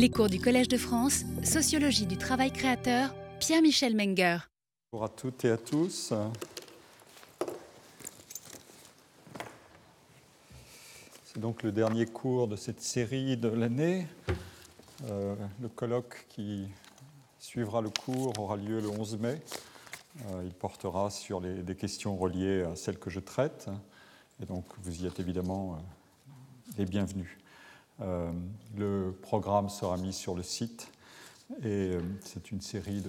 Les cours du Collège de France, Sociologie du travail créateur, Pierre-Michel Menger. Bonjour à toutes et à tous. C'est donc le dernier cours de cette série de l'année. Euh, le colloque qui suivra le cours aura lieu le 11 mai. Euh, il portera sur des questions reliées à celles que je traite. Et donc vous y êtes évidemment euh, les bienvenus. Euh, le programme sera mis sur le site et euh, c'est une série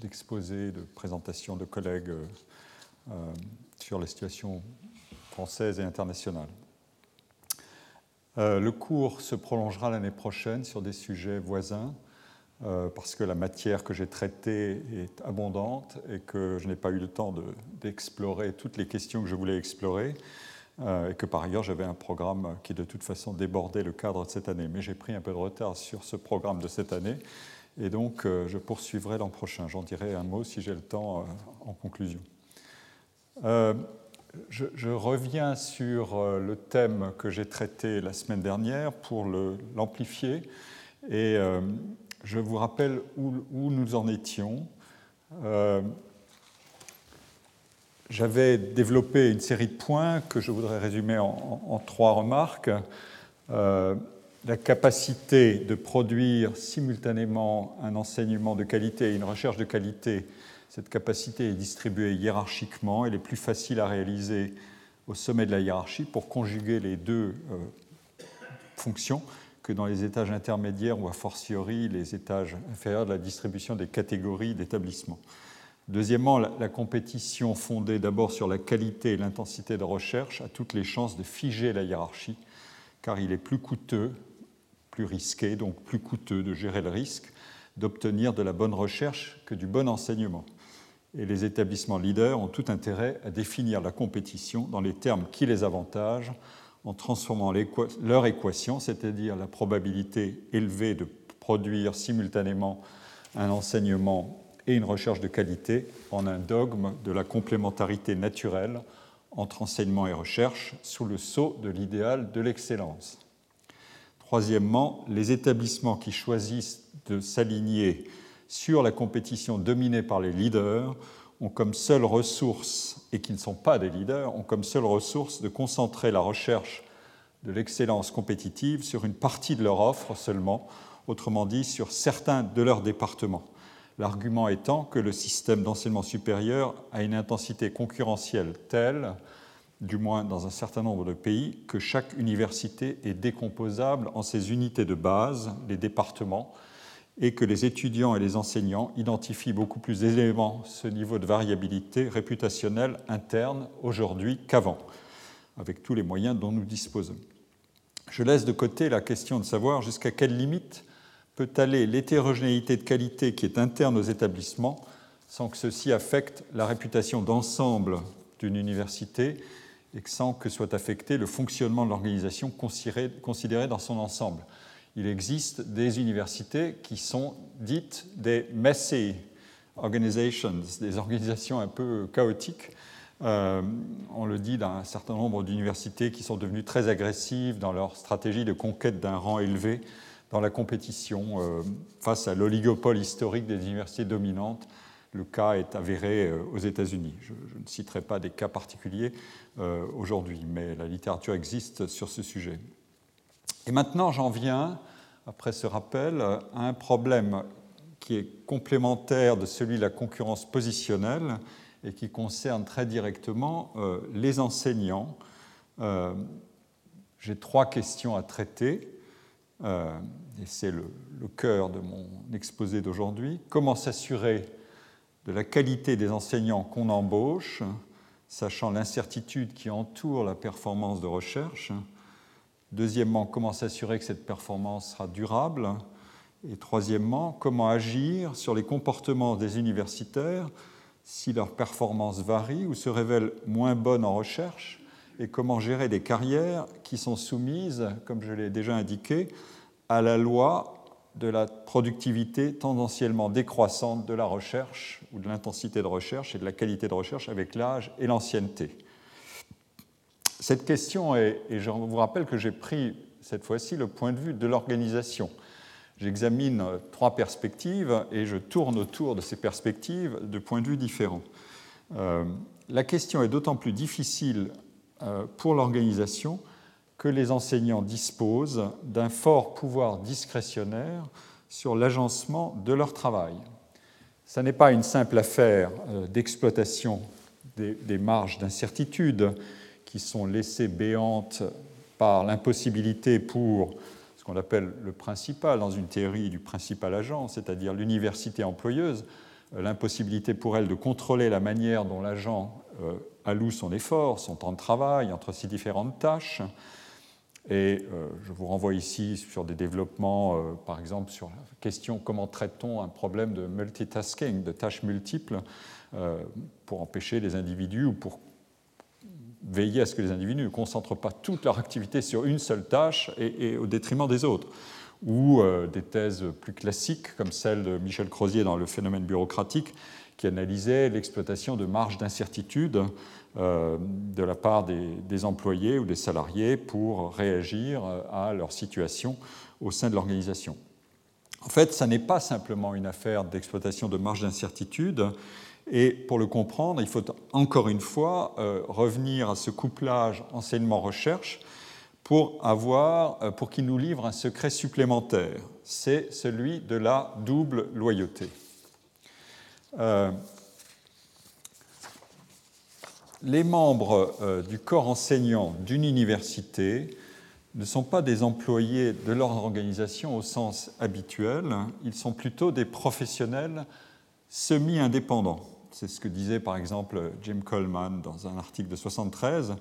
d'exposés, de, présentations de collègues euh, sur la situation française et internationale. le cours se prolongera l'année prochaine sur des sujets voisins parce que la matière que j'ai traitée est abondante et que je n'ai pas eu le temps d'explorer de, toutes les questions que je voulais explorer. Euh, et que par ailleurs j'avais un programme qui de toute façon débordait le cadre de cette année. Mais j'ai pris un peu de retard sur ce programme de cette année et donc euh, je poursuivrai l'an prochain. J'en dirai un mot si j'ai le temps euh, en conclusion. Je, reviens sur le thème que j'ai traité la semaine dernière pour l'amplifier et je vous rappelle où nous en étions. J'avais développé une série de points que je voudrais résumer en, trois remarques. Euh, la capacité de produire simultanément un enseignement de qualité et une recherche de qualité, cette capacité est distribuée hiérarchiquement. Elle est plus facile à réaliser au sommet de la hiérarchie pour conjuguer les deux euh, fonctions que dans les étages intermédiaires ou a fortiori les étages inférieurs de la distribution des catégories d'établissements. Deuxièmement, la, compétition fondée d'abord sur la qualité et l'intensité de recherche a toutes les chances de figer la hiérarchie, car il est plus coûteux, plus risqué, donc plus coûteux de gérer le risque d'obtenir de la bonne recherche que du bon enseignement. Et les établissements leaders ont tout intérêt à définir la compétition dans les termes qui les avantagent, en transformant leur équation, c'est-à-dire la probabilité élevée de produire simultanément un enseignement et une recherche de qualité en un dogme de la complémentarité naturelle entre enseignement et recherche sous le sceau de l'idéal de l'excellence. Troisièmement, les établissements qui choisissent de s'aligner sur la compétition dominée par les leaders ont comme seule ressource, et qui ne sont pas des leaders, ont comme seule ressource de concentrer la recherche de l'excellence compétitive sur une partie de leur offre seulement, autrement dit sur certains de leurs départements l'argument étant que le système d'enseignement supérieur a une intensité concurrentielle telle, du moins dans un certain nombre de pays, que chaque université est décomposable en ses unités de base, les départements, et que les étudiants et les enseignants identifient beaucoup plus aisément ce niveau de variabilité réputationnelle interne aujourd'hui qu'avant, avec tous les moyens dont nous disposons. Je laisse de côté la question de savoir jusqu'à quelle limite peut aller l'hétérogénéité de qualité qui est interne aux établissements sans que ceci affecte la réputation d'ensemble d'une université et sans que soit affecté le fonctionnement de l'organisation considérée dans son ensemble. Il existe des universités qui sont dites des messy organizations, des organisations un peu chaotiques. Euh, on le dit d'un certain nombre d'universités qui sont devenues très agressives dans leur stratégie de conquête d'un rang élevé dans la compétition euh, face à l'oligopole historique des universités dominantes. Le cas est avéré euh, aux États-Unis. Je, ne citerai pas des cas particuliers euh, aujourd'hui, mais la littérature existe sur ce sujet. Et maintenant, j'en viens, après ce rappel, à un problème qui est complémentaire de celui de la concurrence positionnelle et qui concerne très directement les enseignants. J'ai trois questions à traiter. Et c'est le, le, cœur de mon exposé d'aujourd'hui, comment s'assurer de la qualité des enseignants qu'on embauche, sachant l'incertitude qui entoure la performance de recherche. Deuxièmement, comment s'assurer que cette performance sera durable. Et troisièmement, comment agir sur les comportements des universitaires si leur performance varie ou se révèle moins bonne en recherche et comment gérer des carrières qui sont soumises, comme je l'ai déjà indiqué, à la loi de la productivité tendanciellement décroissante de la recherche ou de l'intensité de recherche et de la qualité de recherche avec l'âge et l'ancienneté. Cette question est, et je vous rappelle que j'ai pris cette fois-ci le point de vue de l'organisation. J'examine trois perspectives et je tourne autour de ces perspectives de points de vue différents. la question est d'autant plus difficile pour l'organisation que les enseignants disposent d'un fort pouvoir discrétionnaire sur l'agencement de leur travail. Ce n'est pas une simple affaire d'exploitation des, marges d'incertitude qui sont laissées béantes par l'impossibilité pour ce qu'on appelle le principal dans une théorie du principal agent, c'est-à-dire l'université employeuse, euh, l'impossibilité pour elle de contrôler la manière dont l'agent euh, alloue son effort, son temps de travail entre ces différentes tâches. Et euh, je vous renvoie ici sur des développements, par exemple, sur la question comment traite-t-on un problème de multitasking, de tâches multiples, pour empêcher les individus ou pour veiller à ce que les individus ne concentrent pas toute leur activité sur une seule tâche et, au détriment des autres? Ou euh, des thèses plus classiques, comme celle de Michel Crozier dans Le phénomène bureaucratique, qui analysait l'exploitation de marges d'incertitude euh, de la part des, employés ou des salariés pour réagir à leur situation au sein de l'organisation. En fait, ça n'est pas simplement une affaire d'exploitation de marges d'incertitude, et pour le comprendre, il faut encore une fois euh, revenir à ce couplage enseignement-recherche pour avoir, euh, pour qu'il nous livre un secret supplémentaire. C'est celui de la double loyauté. Euh, les membres du corps enseignant d'une université ne sont pas des employés de leur organisation au sens habituel, ils sont plutôt des professionnels semi-indépendants. C'est ce que disait par exemple Jim Coleman dans un article de 73,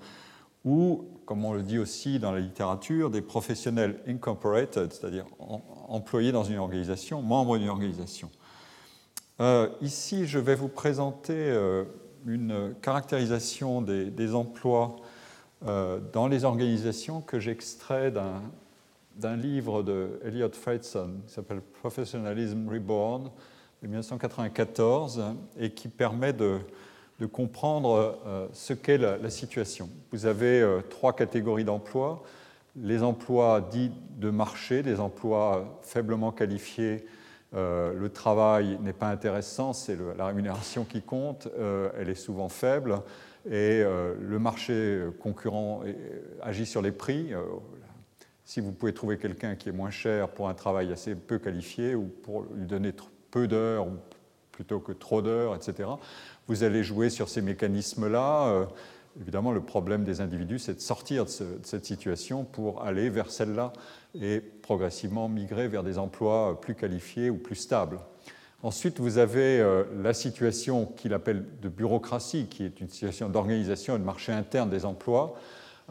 ou, comme on le dit aussi dans la littérature, des professionnels incorporated, c'est-à-dire employés dans une organisation, membres d'une organisation. Euh, ici, je vais vous présenter euh, une caractérisation des, emplois euh, dans les organisations que j'extrais d'un livre de Elliot Fredson qui s'appelle Professionalism Reborn, de 1994 et qui permet de, comprendre ce qu'est la, situation. Vous avez trois catégories d'emplois. Les emplois dits de marché, des emplois faiblement qualifiés. Euh, le travail n'est pas intéressant, c'est la rémunération qui compte, elle est souvent faible et le marché concurrent agit sur les prix. si vous pouvez trouver quelqu'un qui est moins cher pour un travail assez peu qualifié ou pour lui donner peu d'heures plutôt que trop d'heures, etc. Vous allez jouer sur ces mécanismes-là. Euh, évidemment, le problème des individus, c'est de sortir de, cette situation pour aller vers celle-là et progressivement migrer vers des emplois plus qualifiés ou plus stables. Ensuite, vous avez euh, la situation qu'il appelle de bureaucratie, qui est une situation d'organisation et de marché interne des emplois,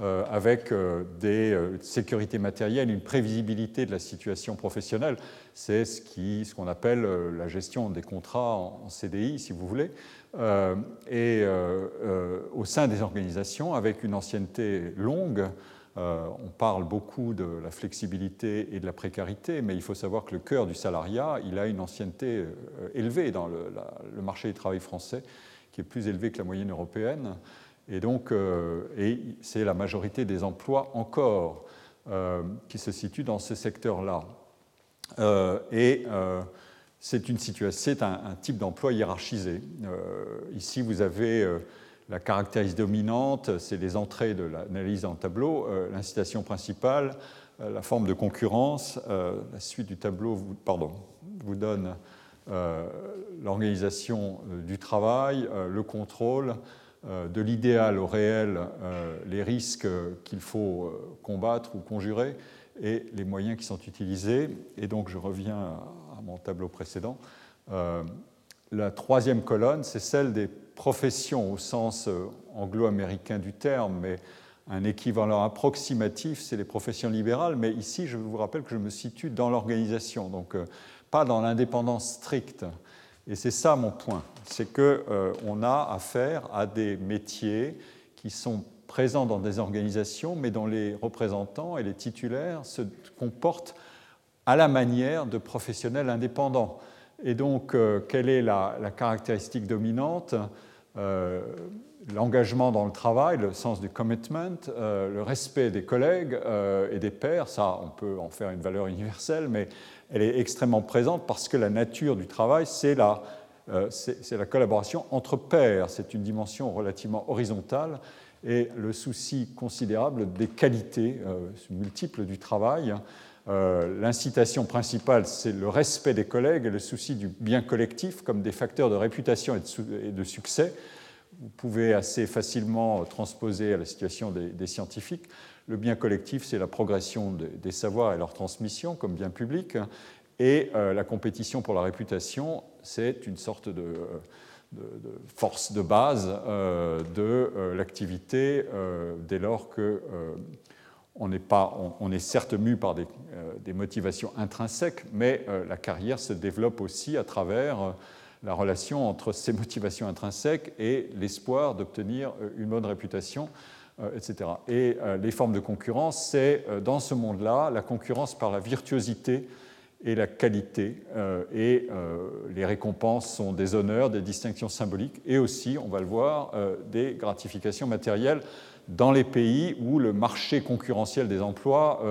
euh, avec euh, des euh, sécurités matérielles, une prévisibilité de la situation professionnelle. C'est ce qu'on appelle la gestion des contrats en, CDI, si vous voulez, et au sein des organisations, avec une ancienneté longue. On parle beaucoup de la flexibilité et de la précarité, mais il faut savoir que le cœur du salariat, il a une ancienneté élevée dans le, marché du travail français, qui est plus élevé que la moyenne européenne. Et donc, euh, c'est la majorité des emplois encore euh, qui se situent dans ce secteur-là. Euh, et c'est c'est un, type d'emploi hiérarchisé. ici, vous avez la caractéristique dominante, c'est les entrées de l'analyse en tableau, l'incitation principale, la forme de concurrence. la suite du tableau vous, donne l'organisation du travail, le contrôle, euh, de l'idéal au réel euh, les risques qu'il faut euh, combattre ou conjurer et les moyens qui sont utilisés. Et donc je reviens à mon tableau précédent. La troisième colonne, c'est celle des professions au sens anglo-américain du terme, mais un équivalent approximatif, c'est les professions libérales. Mais ici, je vous rappelle que je me situe dans l'organisation, donc pas dans l'indépendance stricte. Et c'est ça mon point, c'est qu'on euh, a affaire à des métiers qui sont présents dans des organisations, mais dont les représentants et les titulaires se comportent à la manière de professionnels indépendants. Et donc, euh, quelle est la, caractéristique dominante? Euh, L'engagement dans le travail, le sens du commitment, le respect des collègues et des pairs, ça, on peut en faire une valeur universelle, mais elle est extrêmement présente parce que la nature du travail, c'est la, la collaboration entre pairs. C'est une dimension relativement horizontale et le souci considérable des qualités multiples du travail. L'incitation principale, c'est le respect des collègues et le souci du bien collectif comme des facteurs de réputation et de succès vous pouvez assez facilement transposer à la situation des, scientifiques. Le bien collectif, c'est la progression des savoirs et leur transmission comme bien public. Et euh, la compétition pour la réputation, c'est une sorte de, force de base euh, de euh, l'activité dès lors que on, est pas, on, est certes mu par des, des motivations intrinsèques, mais la carrière se développe aussi à travers la relation entre ces motivations intrinsèques et l'espoir d'obtenir euh, une bonne réputation, euh, etc. Et euh, les formes de concurrence, c'est dans ce monde-là la concurrence par la virtuosité et la qualité. Et les récompenses sont des honneurs, des distinctions symboliques et aussi, on va le voir, des gratifications matérielles dans les pays où le marché concurrentiel des emplois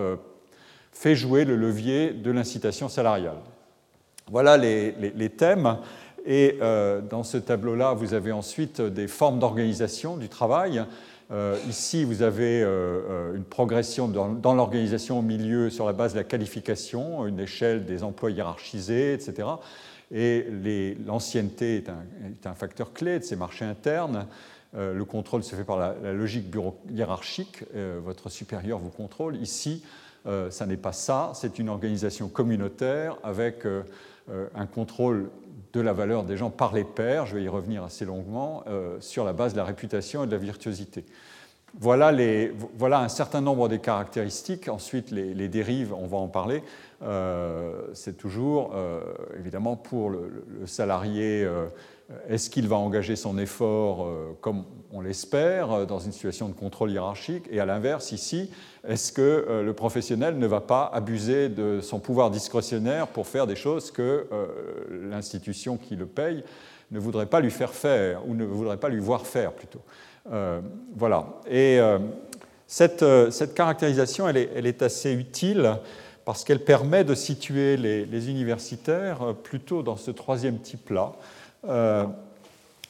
fait jouer le levier de l'incitation salariale. Voilà les, thèmes. Et euh, dans ce tableau-là, vous avez ensuite des formes d'organisation du travail. Euh, ici, vous avez euh, une progression dans, l'organisation au milieu sur la base de la qualification, une échelle des emplois hiérarchisés, etc. Et l'ancienneté est, un facteur clé de ces marchés internes. Le contrôle se fait par la, la logique hiérarchique. votre supérieur vous contrôle. Ici, ça n'est pas ça. C'est une organisation communautaire avec un contrôle de la valeur des gens par les pairs, je vais y revenir assez longuement, euh, sur la base de la réputation et de la virtuosité. Voilà, un certain nombre des caractéristiques. Ensuite, les, dérives, on va en parler. Euh, c'est toujours, euh, évidemment, pour le, salarié, est-ce qu'il va engager son effort comme on l'espère, dans une situation de contrôle hiérarchique Et à l'inverse, ici, est-ce que euh, le professionnel ne va pas abuser de son pouvoir discrétionnaire pour faire des choses que euh, l'institution qui le paye ne voudrait pas lui faire faire ou ne voudrait pas lui voir faire plutôt euh, Voilà. Et cette, caractérisation, elle est, assez utile parce qu'elle permet de situer les, les, universitaires plutôt dans ce troisième type-là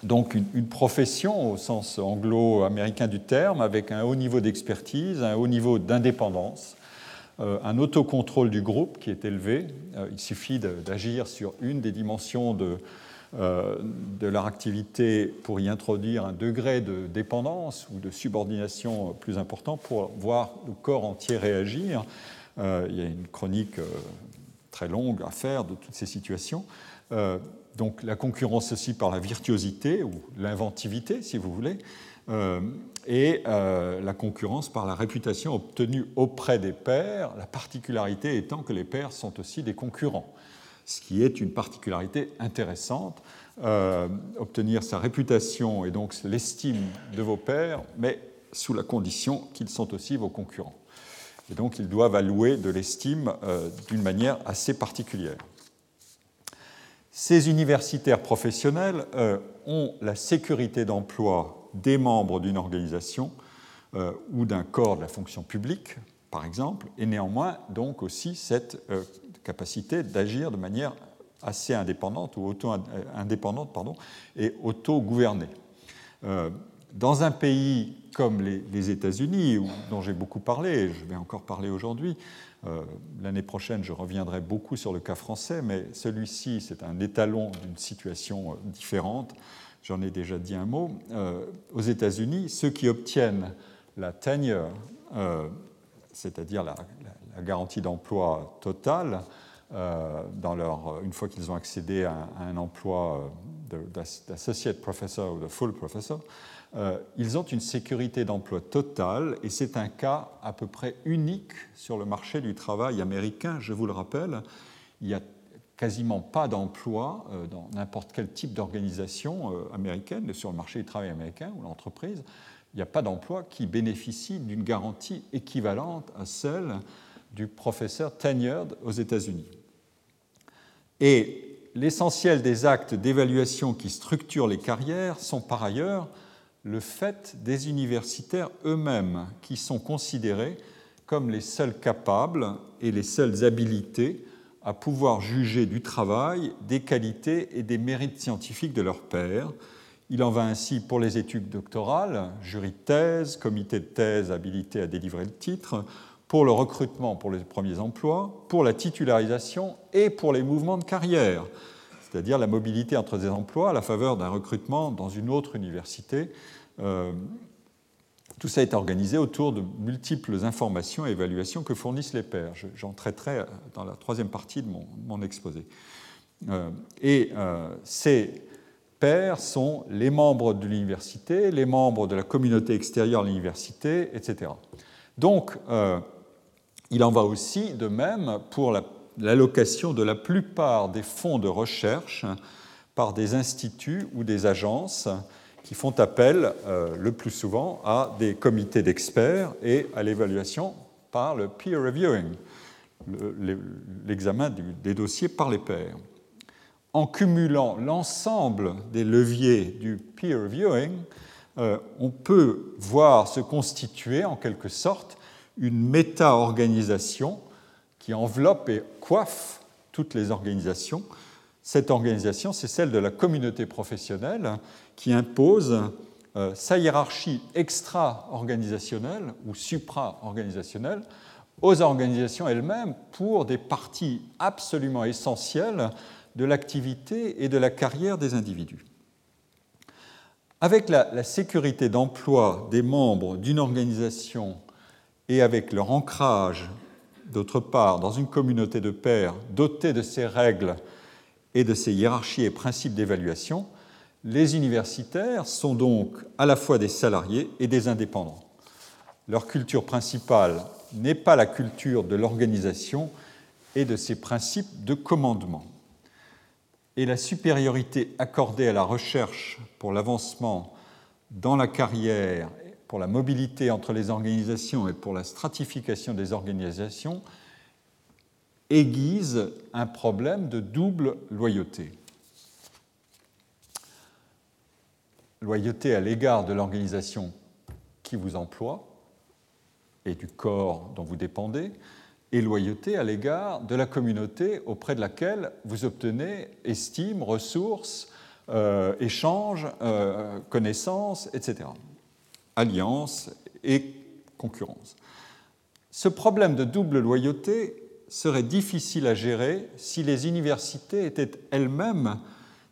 donc une, profession au sens anglo-américain du terme, avec un haut niveau d'expertise, un haut niveau d'indépendance, euh, un autocontrôle du groupe qui est élevé. Euh, il suffit d'agir sur une des dimensions euh, de, leur activité pour y introduire un degré de dépendance ou de subordination plus important pour voir le corps entier réagir. il y a une chronique très longue à faire de toutes ces situations donc la concurrence aussi par la virtuosité ou l'inventivité, si vous voulez, euh, et euh, la concurrence par la réputation obtenue auprès des pairs, la particularité étant que les pairs sont aussi des concurrents, ce qui est une particularité intéressante. Euh, obtenir sa réputation et donc l'estime de vos pairs, mais sous la condition qu'ils sont aussi vos concurrents. Et donc ils doivent allouer de l'estime d'une manière assez particulière. Ces universitaires professionnels euh, ont la sécurité d'emploi des membres d'une organisation euh, ou d'un corps de la fonction publique, par exemple, et néanmoins donc aussi cette euh, capacité d'agir de manière assez indépendante ou auto-indépendante pardon, et auto-gouvernée. dans un pays comme les, les États-Unis, dont j'ai beaucoup parlé, et je vais encore parler aujourd'hui, euh, l'année prochaine, je reviendrai beaucoup sur le cas français, mais celui-ci, c'est un étalon d'une situation euh, différente. J'en ai déjà dit un mot. Euh, aux États-Unis, ceux qui obtiennent la tenure, c'est-à-dire la, garantie d'emploi totale, dans leur, une fois qu'ils ont accédé à, un emploi d'associate professor ou de full professor, ils ont une sécurité d'emploi totale et c'est un cas à peu près unique sur le marché du travail américain. Je vous le rappelle, il n'y a quasiment pas d'emploi euh, dans n'importe quel type d'organisation euh, américaine, sur le marché du travail américain ou l'entreprise, il n'y a pas d'emploi qui bénéficie d'une garantie équivalente à celle du professeur tenured aux États-Unis. Et l'essentiel des actes d'évaluation qui structurent les carrières sont par ailleurs le fait des universitaires eux-mêmes, qui sont considérés comme les seuls capables et les seuls habilités à pouvoir juger du travail, des qualités et des mérites scientifiques de leurs pairs. Il en va ainsi pour les études doctorales, jury de thèse, comité de thèse habilité à délivrer le titre, pour le recrutement pour les premiers emplois, pour la titularisation et pour les mouvements de carrière, c'est-à-dire la mobilité entre des emplois à la faveur d'un recrutement dans une autre université. Euh, tout ça est organisé autour de multiples informations et évaluations que fournissent les pairs. J'en traiterai dans la troisième partie de mon, exposé. Euh, et euh, ces pairs sont les membres de l'université, les membres de la communauté extérieure à l'université, etc. Donc, il en va aussi de même pour l'allocation de la plupart des fonds de recherche par des instituts ou des agences qui font appel euh, le plus souvent à des comités d'experts et à l'évaluation par le peer reviewing, l'examen des dossiers par les pairs. En cumulant l'ensemble des leviers du peer reviewing, euh, on peut voir se constituer en quelque sorte une méta-organisation qui enveloppe et coiffe toutes les organisations. Cette organisation, c'est celle de la communauté professionnelle qui impose euh, sa hiérarchie extra-organisationnelle ou supra-organisationnelle aux organisations elles-mêmes pour des parties absolument essentielles de l'activité et de la carrière des individus. Avec la, la sécurité d'emploi des membres d'une organisation et avec leur ancrage, d'autre part, dans une communauté de pairs dotée de ces règles et de ces hiérarchies et principes d'évaluation, les universitaires sont donc à la fois des salariés et des indépendants. Leur culture principale n'est pas la culture de l'organisation et de ses principes de commandement. Et la supériorité accordée à la recherche pour l'avancement dans la carrière pour la mobilité entre les organisations et pour la stratification des organisations aiguise un problème de double loyauté. Loyauté à l'égard de l'organisation qui vous emploie et du corps dont vous dépendez, et loyauté à l'égard de la communauté auprès de laquelle vous obtenez estime, ressources, euh, échanges, euh, connaissances, etc alliance et concurrence. Ce problème de double loyauté serait difficile à gérer si les universités étaient elles-mêmes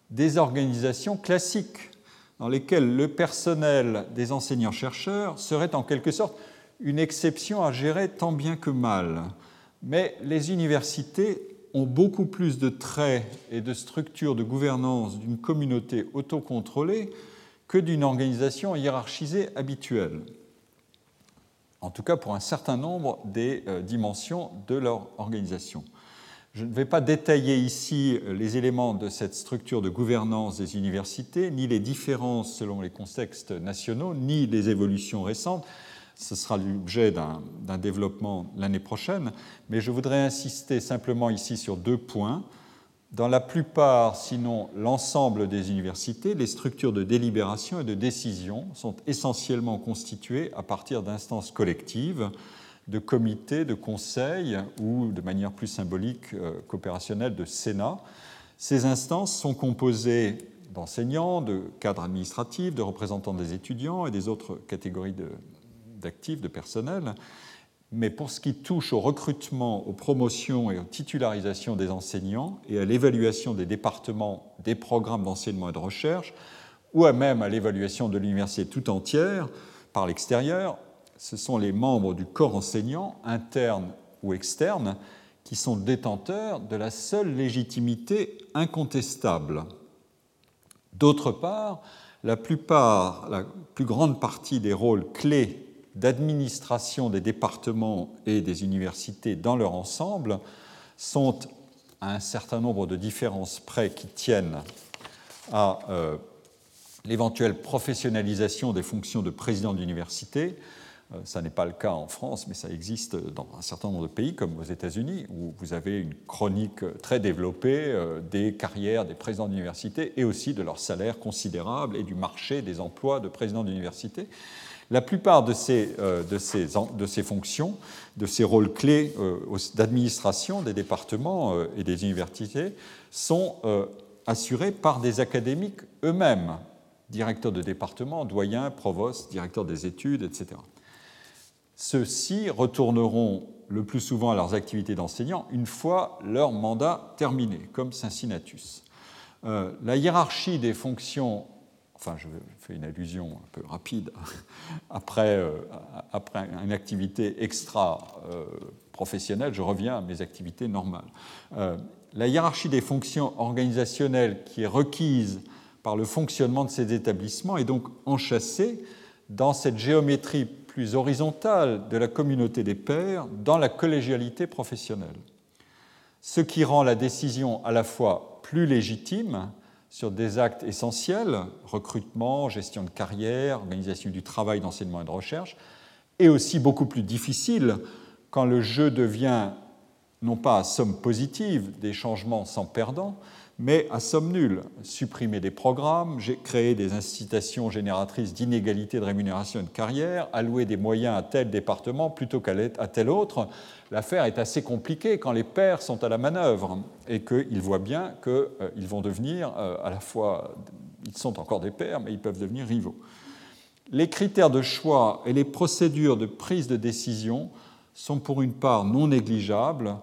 des organisations classiques dans lesquelles le personnel des enseignants-chercheurs serait en quelque sorte une exception à gérer tant bien que mal. Mais les universités ont beaucoup plus de traits et de structures de gouvernance d'une communauté autocontrôlée que d'une organisation hiérarchisée habituelle, en tout cas pour un certain nombre des euh, dimensions de leur organisation. Je ne vais pas détailler ici les éléments de cette structure de gouvernance des universités, ni les différences selon les contextes nationaux, ni les évolutions récentes. Ce sera l'objet d'un développement l'année prochaine, mais je voudrais insister simplement ici sur deux points. Dans la plupart, sinon l'ensemble des universités, les structures de délibération et de décision sont essentiellement constituées à partir d'instances collectives, de comités, de conseils ou, de manière plus symbolique, euh, coopérationnelle, de sénats. Ces instances sont composées d'enseignants, de cadres administratifs, de représentants des étudiants et des autres catégories d'actifs, de personnel mais pour ce qui touche au recrutement, aux promotions et aux titularisations des enseignants et à l'évaluation des départements des programmes d'enseignement et de recherche, ou même à l'évaluation de l'université tout entière par l'extérieur, ce sont les membres du corps enseignant, internes ou externes, qui sont détenteurs de la seule légitimité incontestable. D'autre part, la plupart, la plus grande partie des rôles clés d'administration des départements et des universités dans leur ensemble sont à un certain nombre de différences près qui tiennent à euh, l'éventuelle professionnalisation des fonctions de président d'université. Euh, ça n'est pas le cas en France, mais ça existe dans un certain nombre de pays, comme aux États-Unis, où vous avez une chronique très développée euh, des carrières des présidents d'université et aussi de leurs salaires considérables et du marché des emplois de présidents d'université. La plupart de ces, ces fonctions, de ces rôles clés d'administration des départements et des universités sont assurés par des académiques eux-mêmes, directeurs de département, doyens, provostes, directeurs des études, etc. Ceux-ci retourneront le plus souvent à leurs activités d'enseignant une fois leur mandat terminé, comme Cincinnatus. Euh, la hiérarchie des fonctions, enfin je fais une allusion un peu rapide, après, euh, après une activité extra-professionnelle, je reviens à mes activités normales. Euh, la hiérarchie des fonctions organisationnelles qui est requise par le fonctionnement de ces établissements est donc enchâssée dans cette géométrie plus horizontale de la communauté des pairs dans la collégialité professionnelle. Ce qui rend la décision à la fois plus légitime sur des actes essentiels, recrutement, gestion de carrière, organisation du travail, d'enseignement et de recherche, et aussi beaucoup plus difficile quand le jeu devient non pas somme positive des changements sans perdant, mais à somme nulle. Supprimer des programmes, créer des incitations génératrices d'inégalités de rémunération et de carrière, allouer des moyens à tel département plutôt qu'à tel autre, l'affaire est assez compliquée quand les pairs sont à la manœuvre et qu'ils voient bien qu'ils euh, vont devenir euh, à la fois, ils sont encore des pairs, mais ils peuvent devenir rivaux. Les critères de choix et les procédures de prise de décision sont pour une part non négligeables,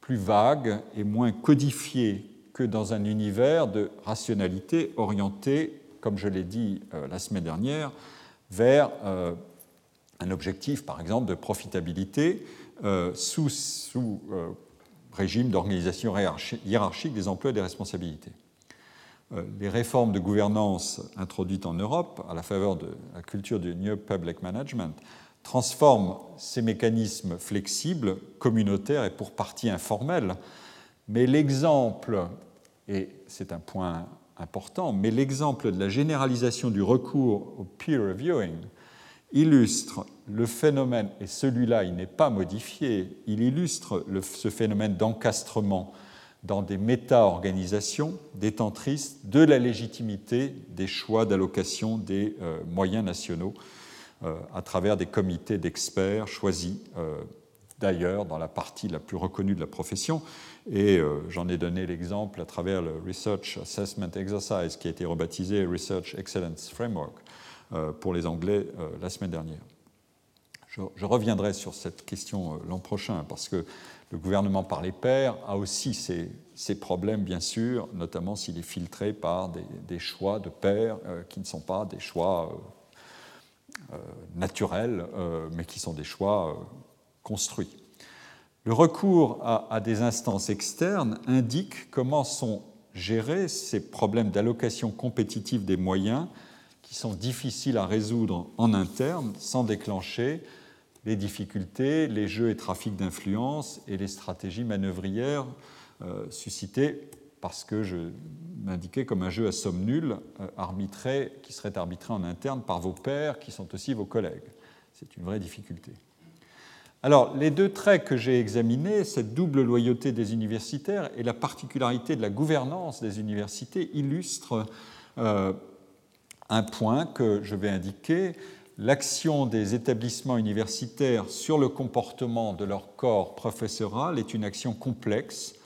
plus vagues et moins codifiées que dans un univers de rationalité orienté, comme je l'ai dit euh, la semaine dernière, vers euh, un objectif, par exemple, de profitabilité euh, sous, sous régime d'organisation hiérarchique des emplois et des responsabilités. Les réformes de gouvernance introduites en Europe à la faveur de la culture du New Public Management transforment ces mécanismes flexibles, communautaires et pour partie informels, mais l'exemple, et c'est un point important, mais l'exemple de la généralisation du recours au peer reviewing illustre le phénomène, et celui-là, il n'est pas modifié, il illustre ce phénomène d'encastrement dans des méta-organisations détentrices de la légitimité des choix d'allocation des euh, moyens nationaux euh, à travers des comités d'experts choisis euh, d'ailleurs dans la partie la plus reconnue de la profession. Et euh, j'en ai donné l'exemple à travers le Research Assessment Exercise qui a été rebaptisé Research Excellence Framework pour les Anglais la semaine dernière. Je, reviendrai sur cette question l'an prochain parce que le gouvernement par les pairs a aussi ses, problèmes, bien sûr, notamment s'il est filtré par des, choix de pairs qui ne sont pas des choix euh, naturels, euh, mais qui sont des choix euh, construits. Le recours à, des instances externes indique comment sont gérés ces problèmes d'allocation compétitive des moyens qui sont difficiles à résoudre en interne sans déclencher les difficultés, les jeux et trafics d'influence et les stratégies manœuvrières suscitées parce que je m'indiquais comme un jeu à somme nulle, euh, qui serait arbitré en interne par vos pairs, qui sont aussi vos collègues. C'est une vraie difficulté. Alors, les deux traits que j'ai examinés, cette double loyauté des universitaires et la particularité de la gouvernance des universités, illustrent euh, un point que je vais indiquer. L'action des établissements universitaires sur le comportement de leur corps professoral est une action complexe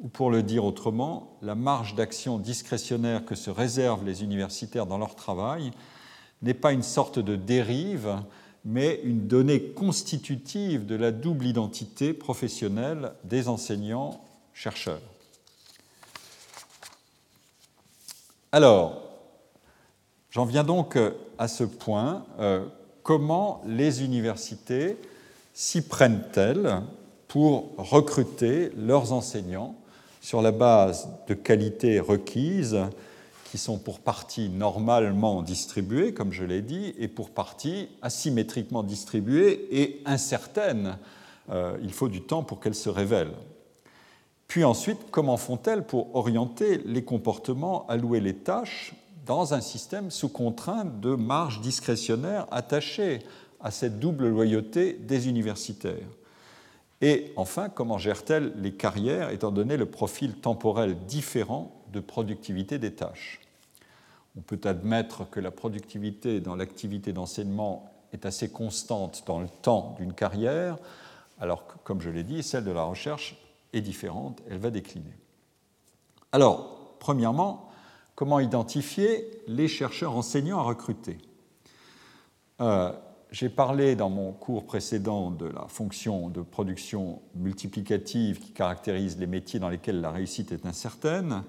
ou pour le dire autrement, la marge d'action discrétionnaire que se réservent les universitaires dans leur travail n'est pas une sorte de dérive, mais une donnée constitutive de la double identité professionnelle des enseignants-chercheurs. Alors, j'en viens donc à ce point. Euh, comment les universités s'y prennent-elles pour recruter leurs enseignants sur la base de qualités requises qui sont pour partie normalement distribuées, comme je l'ai dit, et pour partie asymétriquement distribuées et incertaines. Euh, il faut du temps pour qu'elles se révèlent. Puis ensuite, comment font-elles pour orienter les comportements, allouer les tâches dans un système sous contrainte de marge discrétionnaire attachée à cette double loyauté des universitaires? Et enfin, comment gère-t-elle les carrières étant donné le profil temporel différent de productivité des tâches. On peut admettre que la productivité dans l'activité d'enseignement est assez constante dans le temps d'une carrière, alors que, comme je l'ai dit, celle de la recherche est différente, elle va décliner. Alors, premièrement, comment identifier les chercheurs enseignants à recruter? Euh, J'ai parlé dans mon cours précédent de la fonction de production multiplicative qui caractérise les métiers dans lesquels la réussite est incertaine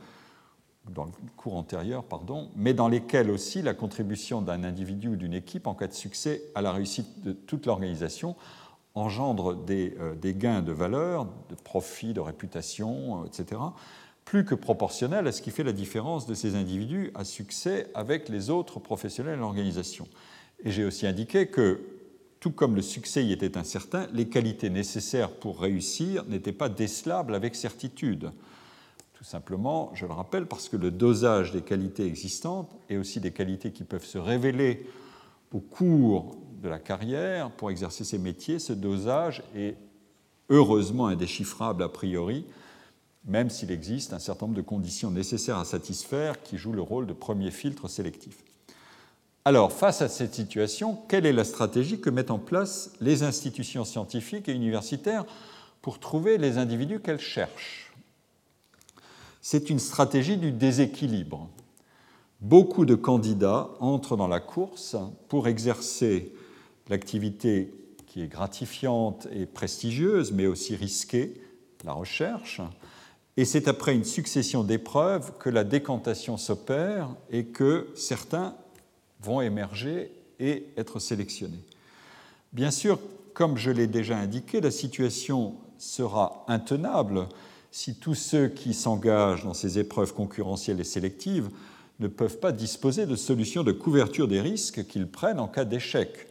dans le cours antérieur, pardon, mais dans lesquels aussi la contribution d'un individu ou d'une équipe en cas de succès à la réussite de toute l'organisation engendre des, euh, gains de valeur, de profit, de réputation, euh, etc., plus que proportionnels à ce qui fait la différence de ces individus à succès avec les autres professionnels de l'organisation. Et j'ai aussi indiqué que, tout comme le succès y était incertain, les qualités nécessaires pour réussir n'étaient pas décelables avec certitude. Tout simplement, je le rappelle, parce que le dosage des qualités existantes et aussi des qualités qui peuvent se révéler au cours de la carrière pour exercer ces métiers, ce dosage est heureusement indéchiffrable a priori, même s'il existe un certain nombre de conditions nécessaires à satisfaire qui jouent le rôle de premier filtre sélectif. Alors, face à cette situation, quelle est la stratégie que mettent en place les institutions scientifiques et universitaires pour trouver les individus qu'elles cherchent? C'est une stratégie du déséquilibre. Beaucoup de candidats entrent dans la course pour exercer l'activité qui est gratifiante et prestigieuse, mais aussi risquée, la recherche. Et c'est après une succession d'épreuves que la décantation s'opère et que certains vont émerger et être sélectionnés. Bien sûr, comme je l'ai déjà indiqué, la situation sera intenable si tous ceux qui s'engagent dans ces épreuves concurrentielles et sélectives ne peuvent pas disposer de solutions de couverture des risques qu'ils prennent en cas d'échec.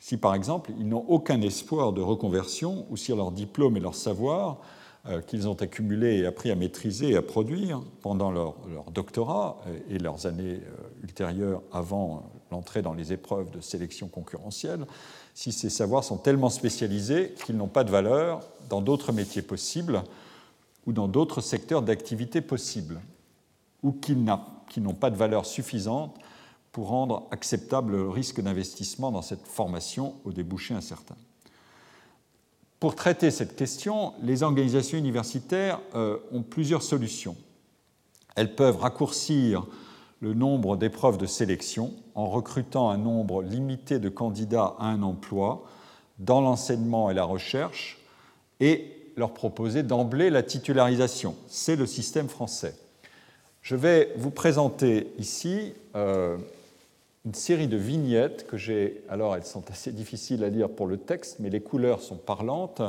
Si par exemple ils n'ont aucun espoir de reconversion ou si leur diplôme et leur savoir euh, qu'ils ont accumulés et appris à maîtriser et à produire pendant leur, doctorat euh, et leurs années euh, ultérieures avant l'entrée dans les épreuves de sélection concurrentielle, si ces savoirs sont tellement spécialisés qu'ils n'ont pas de valeur dans d'autres métiers possibles, ou dans d'autres secteurs d'activité possibles, ou qui n'ont pas de valeur suffisante pour rendre acceptable le risque d'investissement dans cette formation au débouché incertain. Pour traiter cette question, les organisations universitaires euh, ont plusieurs solutions. Elles peuvent raccourcir le nombre d'épreuves de sélection en recrutant un nombre limité de candidats à un emploi dans l'enseignement et la recherche et leur proposer d'emblée la titularisation. C'est le système français. Je vais vous présenter ici euh, une série de vignettes que j'ai, alors elles sont assez difficiles à lire pour le texte, mais les couleurs sont parlantes,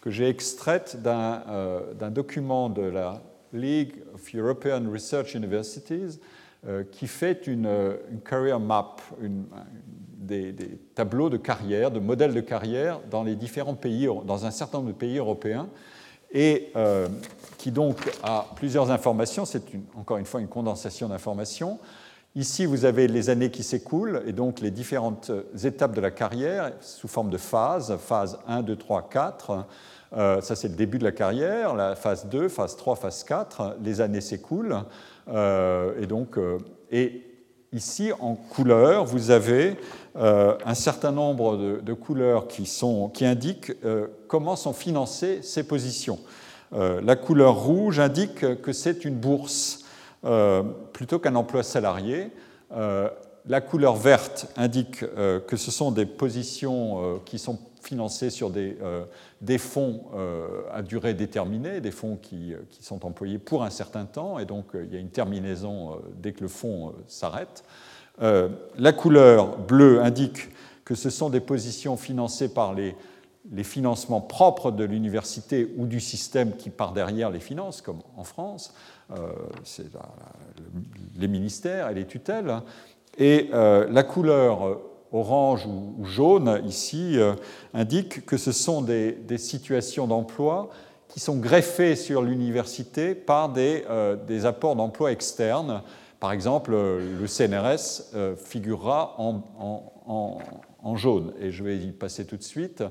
que j'ai extraites d'un euh, document de la League of European Research Universities euh, qui fait une, une career map, une, des, tableaux de carrière, de modèles de carrière dans les différents pays, dans un certain nombre de pays européens, et euh, qui donc a plusieurs informations. C'est encore une fois une condensation d'informations. Ici, vous avez les années qui s'écoulent et donc les différentes étapes de la carrière sous forme de phases, phase 1, 2, 3, 4. ça, c'est le début de la carrière, la phase 2, phase 3, phase 4. Les années s'écoulent. Euh, et donc, euh, et Ici, en couleur, vous avez euh, un certain nombre de, couleurs qui, indiquent euh, comment sont financées ces positions. Euh, la couleur rouge indique que c'est une bourse plutôt qu'un emploi salarié. la couleur verte indique que ce sont des positions qui sont financées sur des, fonds à durée déterminée, des fonds qui, sont employés pour un certain temps, et donc il y a une terminaison dès que le fonds s'arrête. Euh, la couleur bleue indique que ce sont des positions financées par les, financements propres de l'université ou du système qui part derrière les finances, comme en France, euh, c'est les ministères et les tutelles. Et euh, la couleur orange ou, jaune ici indique que ce sont des, situations d'emploi qui sont greffées sur l'université par des, des apports d'emploi externes par exemple, le CNRS euh, figurera en, jaune, et je vais y passer tout de suite.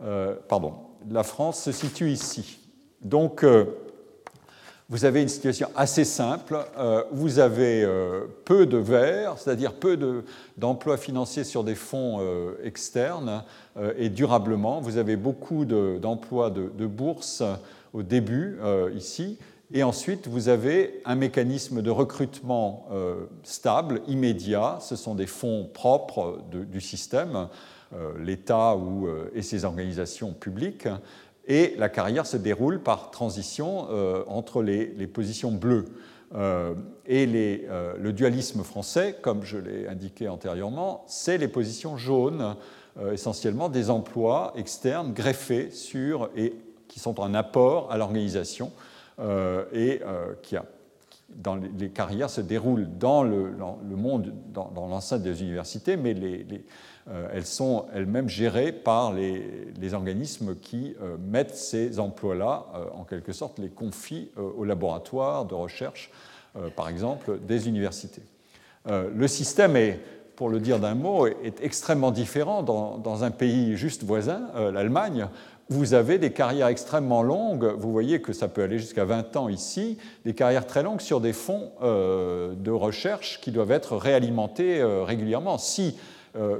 Euh, pardon, la France se situe ici. Donc, euh, vous avez une situation assez simple. vous avez peu de verts, c'est-à-dire peu d'emplois financiers sur des fonds externes et durablement. Vous avez beaucoup d'emplois de, de, bourse au début ici. Et ensuite, vous avez un mécanisme de recrutement stable, immédiat. Ce sont des fonds propres du système euh, l'État euh, et ses organisations publiques. Et la carrière se déroule par transition euh, entre les, positions bleues. et le dualisme français, comme je l'ai indiqué antérieurement, c'est les positions jaunes, essentiellement des emplois externes greffés sur et qui sont un apport à l'organisation et qui a dans les, carrières se déroulent dans le, monde, dans, l'enceinte des universités, mais euh, elles sont elles-mêmes gérées par les, organismes qui euh, mettent ces emplois-là, euh, en quelque sorte, les confient aux laboratoires de recherche, par exemple, des universités. le système est, pour le dire d'un mot, est extrêmement différent dans un pays juste voisin, l'Allemagne, vous avez des carrières extrêmement longues, vous voyez que ça peut aller jusqu'à 20 ans ici, des carrières très longues sur des fonds de recherche qui doivent être réalimentés régulièrement. Si euh,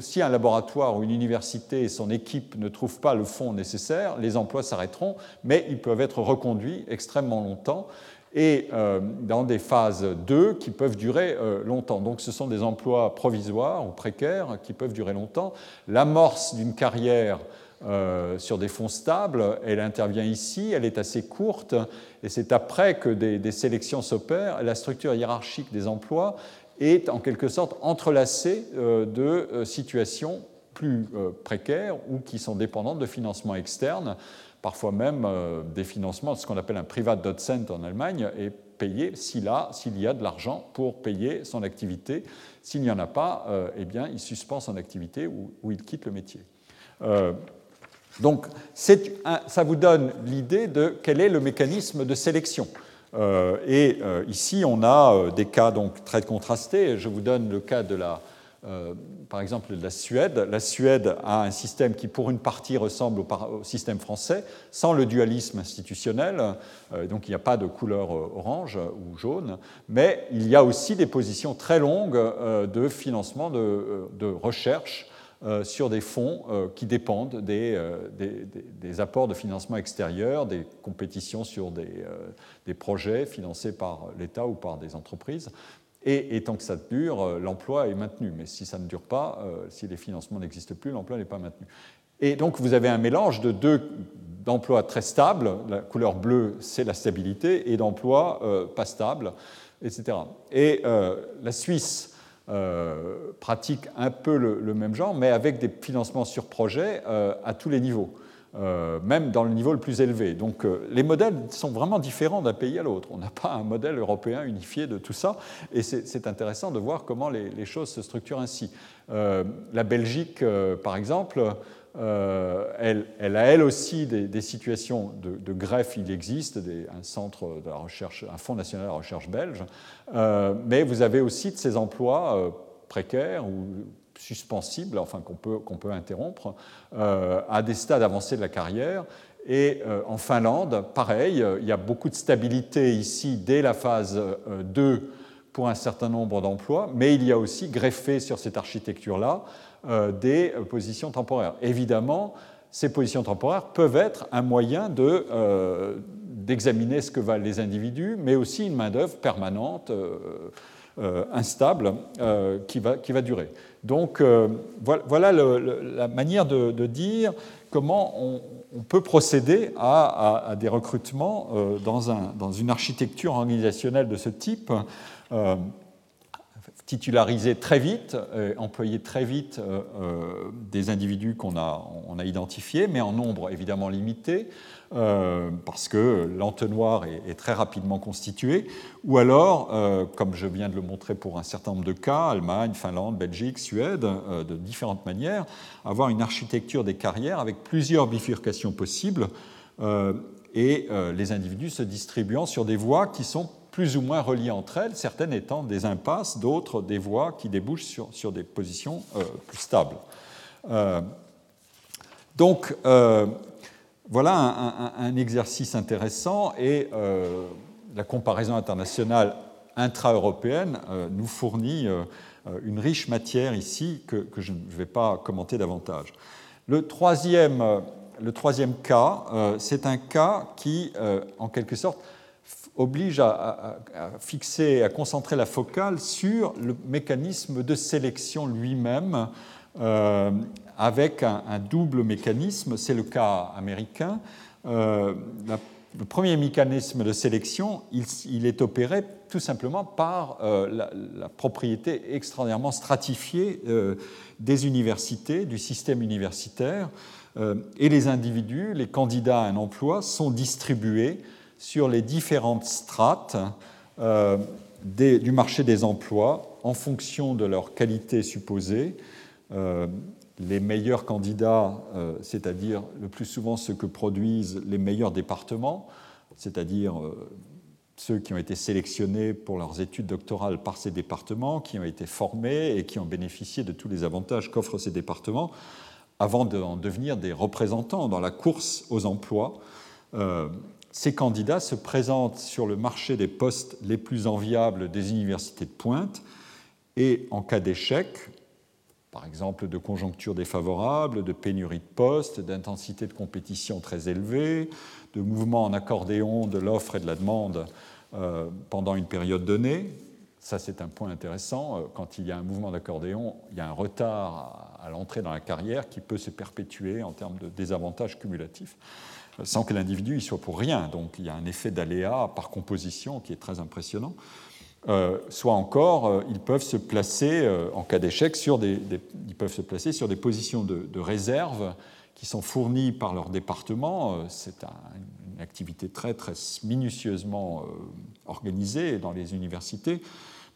si un laboratoire ou une université et son équipe ne trouvent pas le fonds nécessaire, les emplois s'arrêteront, mais ils peuvent être reconduits extrêmement longtemps et euh, dans des phases 2 qui peuvent durer euh, longtemps. Donc ce sont des emplois provisoires ou précaires qui peuvent durer longtemps. L'amorce d'une carrière sur des fonds stables, elle intervient ici, elle est assez courte, et c'est après que des, sélections s'opèrent. La structure hiérarchique des emplois est en quelque sorte entrelacé euh, de euh, situations plus euh, précaires ou qui sont dépendantes de financements externes, parfois même des financements, ce qu'on appelle un private docent en Allemagne, est payé s'il y a de l'argent pour payer son activité. S'il n'y en a pas, eh bien, il suspend son activité ou, il quitte le métier. Donc, ça vous donne l'idée de quel est le mécanisme de sélection. Euh, et euh, ici, on a euh, des cas donc très contrastés. Je vous donne le cas de la, par exemple, de la Suède. La Suède a un système qui, pour une partie, ressemble au, système français, sans le dualisme institutionnel. donc, il n'y a pas de couleur orange ou jaune. Mais il y a aussi des positions très longues de financement de, recherche sur des fonds euh, qui dépendent euh, des, apports de financement extérieur, des compétitions sur des, projets financés par l'État ou par des entreprises. Et, tant que ça dure, l'emploi est maintenu. Mais si ça ne dure pas, si les financements n'existent plus, l'emploi n'est pas maintenu. Et donc vous avez un mélange de deux d'emplois très stables, la couleur bleue c'est la stabilité, et d'emplois pas stables, etc. Et la Suisse euh, pratique un peu le, même genre, mais avec des financements sur projet euh, à tous les niveaux, euh, même dans le niveau le plus élevé. Donc les modèles sont vraiment différents d'un pays à l'autre. On n'a pas un modèle européen unifié de tout ça, et c'est intéressant de voir comment les, choses se structurent ainsi. la Belgique, par exemple, euh, elle, a elle aussi des, situations de, greffe, il existe un centre de la recherche, un fonds national de la recherche belge, euh, mais vous avez aussi de ces emplois euh, précaires ou suspensibles, enfin qu'on peut, qu'on peut interrompre, à des stades avancés de la carrière. Et en Finlande, pareil, il y a beaucoup de stabilité ici dès la phase 2 pour un certain nombre d'emplois, mais il y a aussi greffé sur cette architecture-là des positions temporaires. Évidemment, ces positions temporaires peuvent être un moyen euh, d'examiner ce que valent les individus, mais aussi une main-d'œuvre permanente, euh, instable, qui, va, qui va durer. Donc voilà, la manière de, dire comment on, peut procéder à, des recrutements dans, un, dans, une architecture organisationnelle de ce type titulariser très vite, euh, employer très vite euh, euh, des individus qu'on a, identifiés, mais en nombre évidemment limité, parce que l'entonnoir est, très rapidement constitué, ou alors, comme je viens de le montrer pour un certain nombre de cas, Allemagne, Finlande, Belgique, Suède, de différentes manières, avoir une architecture des carrières avec plusieurs bifurcations possibles, et les individus se distribuant sur des voies qui sont plus ou moins reliées entre elles, certaines étant des impasses, d'autres des voies qui débouchent sur, des positions euh, plus stables. Euh, donc, euh, voilà un, exercice intéressant et la comparaison internationale intra-européenne nous fournit une riche matière ici que, je ne vais pas commenter davantage. Le troisième cas, c'est un cas qui, en quelque sorte, oblige à, fixer, à concentrer la focale sur le mécanisme de sélection lui-même, euh, avec un, double mécanisme. C'est le cas américain. Euh, le premier mécanisme de sélection, il, est opéré tout simplement par euh, la, propriété extraordinairement stratifiée des universités, du système universitaire, et les individus, les candidats à un emploi, sont distribués sur les différentes strates euh, du marché des emplois en fonction de leur qualité supposée. Euh, les meilleurs candidats, euh, c'est-à-dire le plus souvent ceux que produisent les meilleurs départements, c'est-à-dire ceux qui ont été sélectionnés pour leurs études doctorales par ces départements, qui ont été formés et qui ont bénéficié de tous les avantages qu'offrent ces départements, avant d'en devenir des représentants dans la course aux emplois ces candidats se présentent sur le marché des postes les plus enviables des universités de pointe et en cas d'échec, par exemple de conjoncture défavorable, de pénurie de postes, d'intensité de compétition très élevée, de mouvements en accordéon de l'offre et de la demande euh, pendant une période donnée. Ça, c'est un point intéressant. Euh, quand il y a un mouvement d'accordéon, il y a un retard à l'entrée dans la carrière qui peut se perpétuer en termes de désavantages cumulatifs sans que l'individu y soit pour rien. Donc il y a un effet d'aléa par composition qui est très impressionnant. Euh, soit encore, euh, ils peuvent se placer, euh, en cas d'échec, sur des, ils peuvent se placer sur des positions de, réserve qui sont fournies par leur département. C'est une activité très, très minutieusement organisée dans les universités,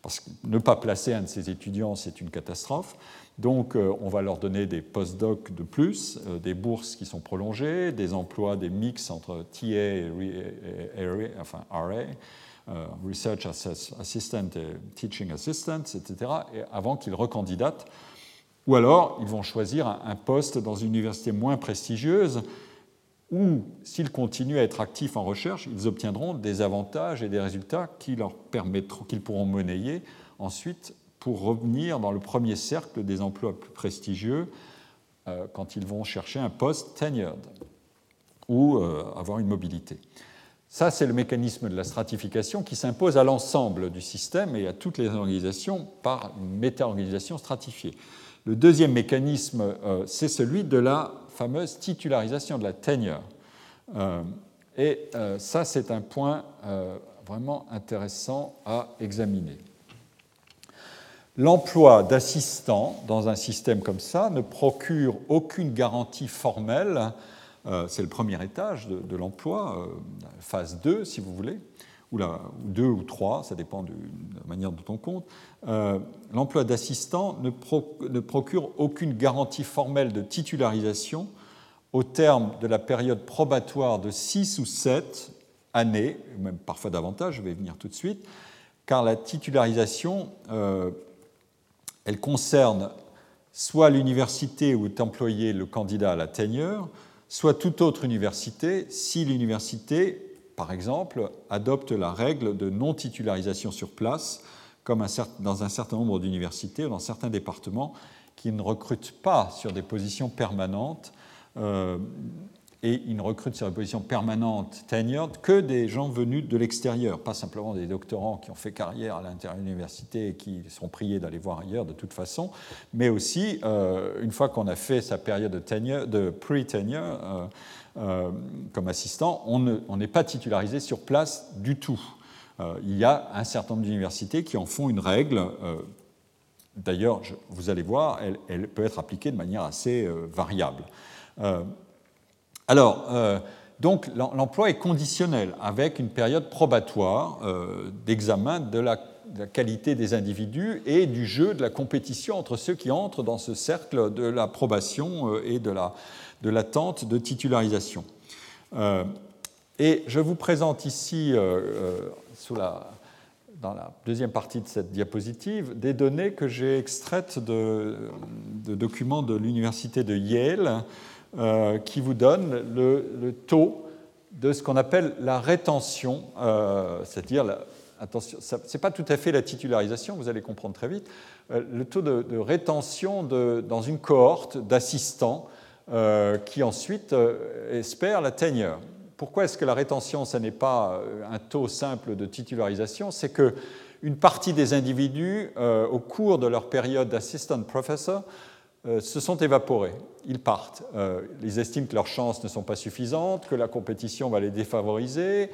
parce que ne pas placer un de ces étudiants, c'est une catastrophe. Donc euh, on va leur donner des post-docs de plus, euh, des bourses qui sont prolongées, des emplois, des mix entre TA et RA, euh, Research Assistant et Teaching Assistant, etc., avant qu'ils recandidatent. Ou alors, ils vont choisir un poste dans une université moins prestigieuse où, s'ils continuent à être actifs en recherche, ils obtiendront des avantages et des résultats qui leur permettront, qu'ils pourront monnayer ensuite pour revenir dans le premier cercle des emplois plus prestigieux euh, quand ils vont chercher un poste tenured ou euh, avoir une mobilité. Ça, c'est le mécanisme de la stratification qui s'impose à l'ensemble du système et à toutes les organisations par méta-organisation stratifiée. Le deuxième mécanisme, euh, c'est celui de la fameuse titularisation de la tenure. et ça, c'est un point vraiment intéressant à examiner. L'emploi d'assistants dans un système comme ça ne procure aucune garantie formelle. Euh, c'est le premier étage de, l'emploi, euh, phase 2 si vous voulez, ou 2 ou 3, ça dépend de la manière dont on compte. Euh, l'emploi d'assistant ne, ne, procure aucune garantie formelle de titularisation au terme de la période probatoire de 6 ou 7 années, même parfois davantage, je vais y venir tout de suite, car la titularisation elle concerne soit l'université où est employé le candidat à la tenure, soit toute autre université si l'université, par exemple, adopte la règle de non-titularisation sur place, comme dans un certain nombre d'universités ou dans certains départements qui ne recrutent pas sur des positions permanentes euh, et ils ne recrutent sur une position permanente, tenured, que des gens venus de l'extérieur, pas simplement des doctorants qui ont fait carrière à l'intérieur de l'université et qui sont priés d'aller voir ailleurs de toute façon, mais aussi, euh, une fois qu'on a fait sa période de, de pre-tenure euh, euh, comme assistant, on n'est pas titularisé sur place du tout. il y a un certain nombre d'universités qui en font une règle. D'ailleurs, vous allez voir, elle, peut être appliquée de manière assez variable. Alors, euh, donc l'emploi est conditionnel avec une période probatoire euh, d'examen de, la, qualité des individus et du jeu de la compétition entre ceux qui entrent dans ce cercle de l'approbation euh, et de l'attente de, de titularisation. et je vous présente ici, la, dans la deuxième partie de cette diapositive, des données que j'ai extraites de documents de l'université de Yale euh, qui vous donne le, taux de ce qu'on appelle la rétention, c'est-à-dire, attention, ce n'est pas tout à fait la titularisation, vous allez comprendre très vite, le taux de, rétention dans une cohorte d'assistants qui ensuite espèrent la tenure. Pourquoi est-ce que la rétention, ce n'est pas un taux simple de titularisation? C'est que une partie des individus, euh, au cours de leur période d'assistant professor, euh, se sont évaporés. Ils partent. Euh, ils estiment que leurs chances ne sont pas suffisantes, que la compétition va les défavoriser.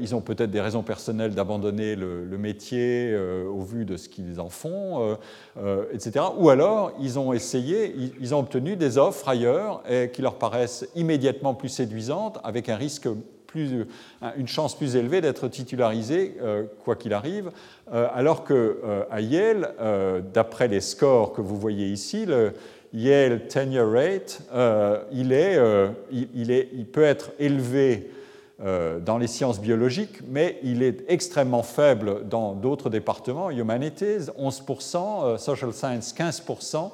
ils ont peut-être des raisons personnelles d'abandonner le, métier au vu de ce qu'ils en font, etc. Ou alors, ils ont essayé, ils, ont obtenu des offres ailleurs qui leur paraissent immédiatement plus séduisantes, avec un risque plus, une chance plus élevée d'être titularisé, euh, quoi qu'il arrive, euh, alors qu'à euh, Yale, d'après les scores que vous voyez ici, le Yale tenure rate, il, est, il, est, il, peut être élevé dans les sciences biologiques, mais il est extrêmement faible dans d'autres départements, humanities 11%, social science 15%,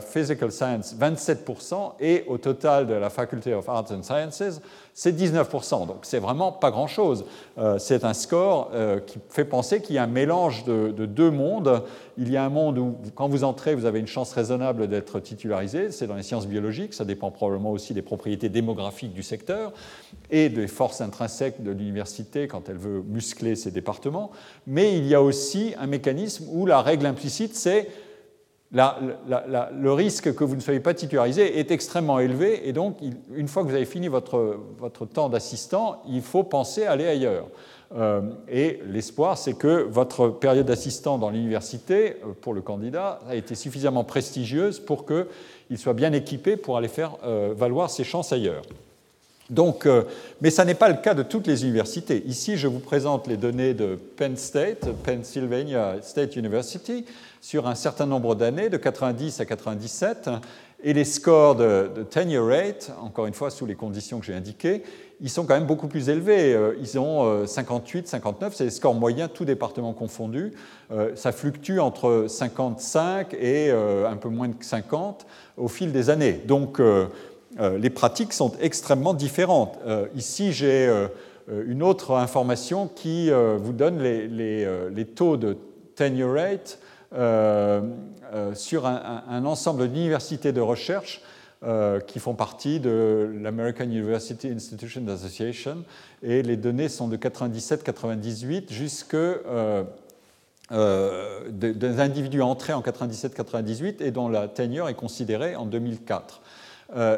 physical science 27%, et au total de la Faculty of Arts and Sciences, c'est 19%. Donc c'est vraiment pas grand-chose. Euh, c'est un score euh, qui fait penser qu'il y a un mélange de, deux mondes. Il y a un monde où, quand vous entrez, vous avez une chance raisonnable d'être titularisé. C'est dans les sciences biologiques. Ça dépend probablement aussi des propriétés démographiques du secteur et des forces intrinsèques de l'université quand elle veut muscler ses départements. Mais il y a aussi un mécanisme où la règle implicite, c'est le risque que vous ne soyez pas titularisé est extrêmement élevé et donc une fois que vous avez fini votre, votre temps d'assistant, il faut penser à aller ailleurs. Euh, et l'espoir, c'est que votre période d'assistant dans l'université, euh, pour le candidat, a été suffisamment prestigieuse pour qu'il soit bien équipé pour aller faire euh, valoir ses chances ailleurs. Donc, mais ça n'est pas le cas de toutes les universités. Ici, je vous présente les données de Penn State, Pennsylvania State University, sur un certain nombre d'années, de 90 à 97, et les scores de, tenure rate, encore une fois sous les conditions que j'ai indiquées, ils sont quand même beaucoup plus élevés. Euh, ils ont 58, euh, 59, c'est les scores moyens, tout département confondu. Euh, ça fluctue entre 55 et un peu moins de 50 au fil des années. Donc les pratiques sont extrêmement différentes. Ici, j'ai une autre information qui vous donne les, taux de tenure rate sur un, ensemble d'universités de recherche euh, qui font partie de l'American University Institutions Association. Et les données sont de 97-98 jusque des individus entrés en 97-98 et dont la tenure est considérée en 2004.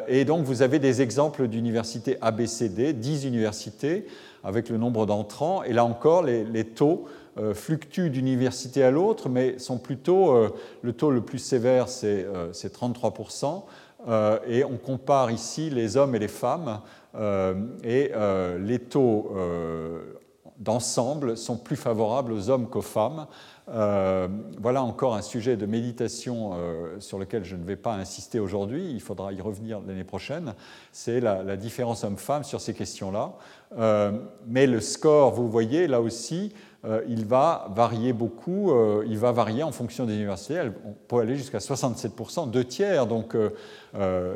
et donc vous avez des exemples d'universités ABCD, 10 universités avec le nombre d'entrants, et là encore les, taux euh, fluctuent d'université à l'autre, mais sont plutôt, euh, le taux le plus sévère, c'est 33%, euh, et on compare ici les hommes et les femmes, et les taux d'ensemble sont plus favorables aux hommes qu'aux femmes. voilà encore un sujet de méditation sur lequel je ne vais pas insister aujourd'hui, il faudra y revenir l'année prochaine, c'est la, la, différence homme-femme sur ces questions-là. mais le score, vous voyez, là aussi, euh, il va varier beaucoup, euh, il va varier en fonction des universités, on peut aller jusqu'à 67%, deux tiers, donc euh,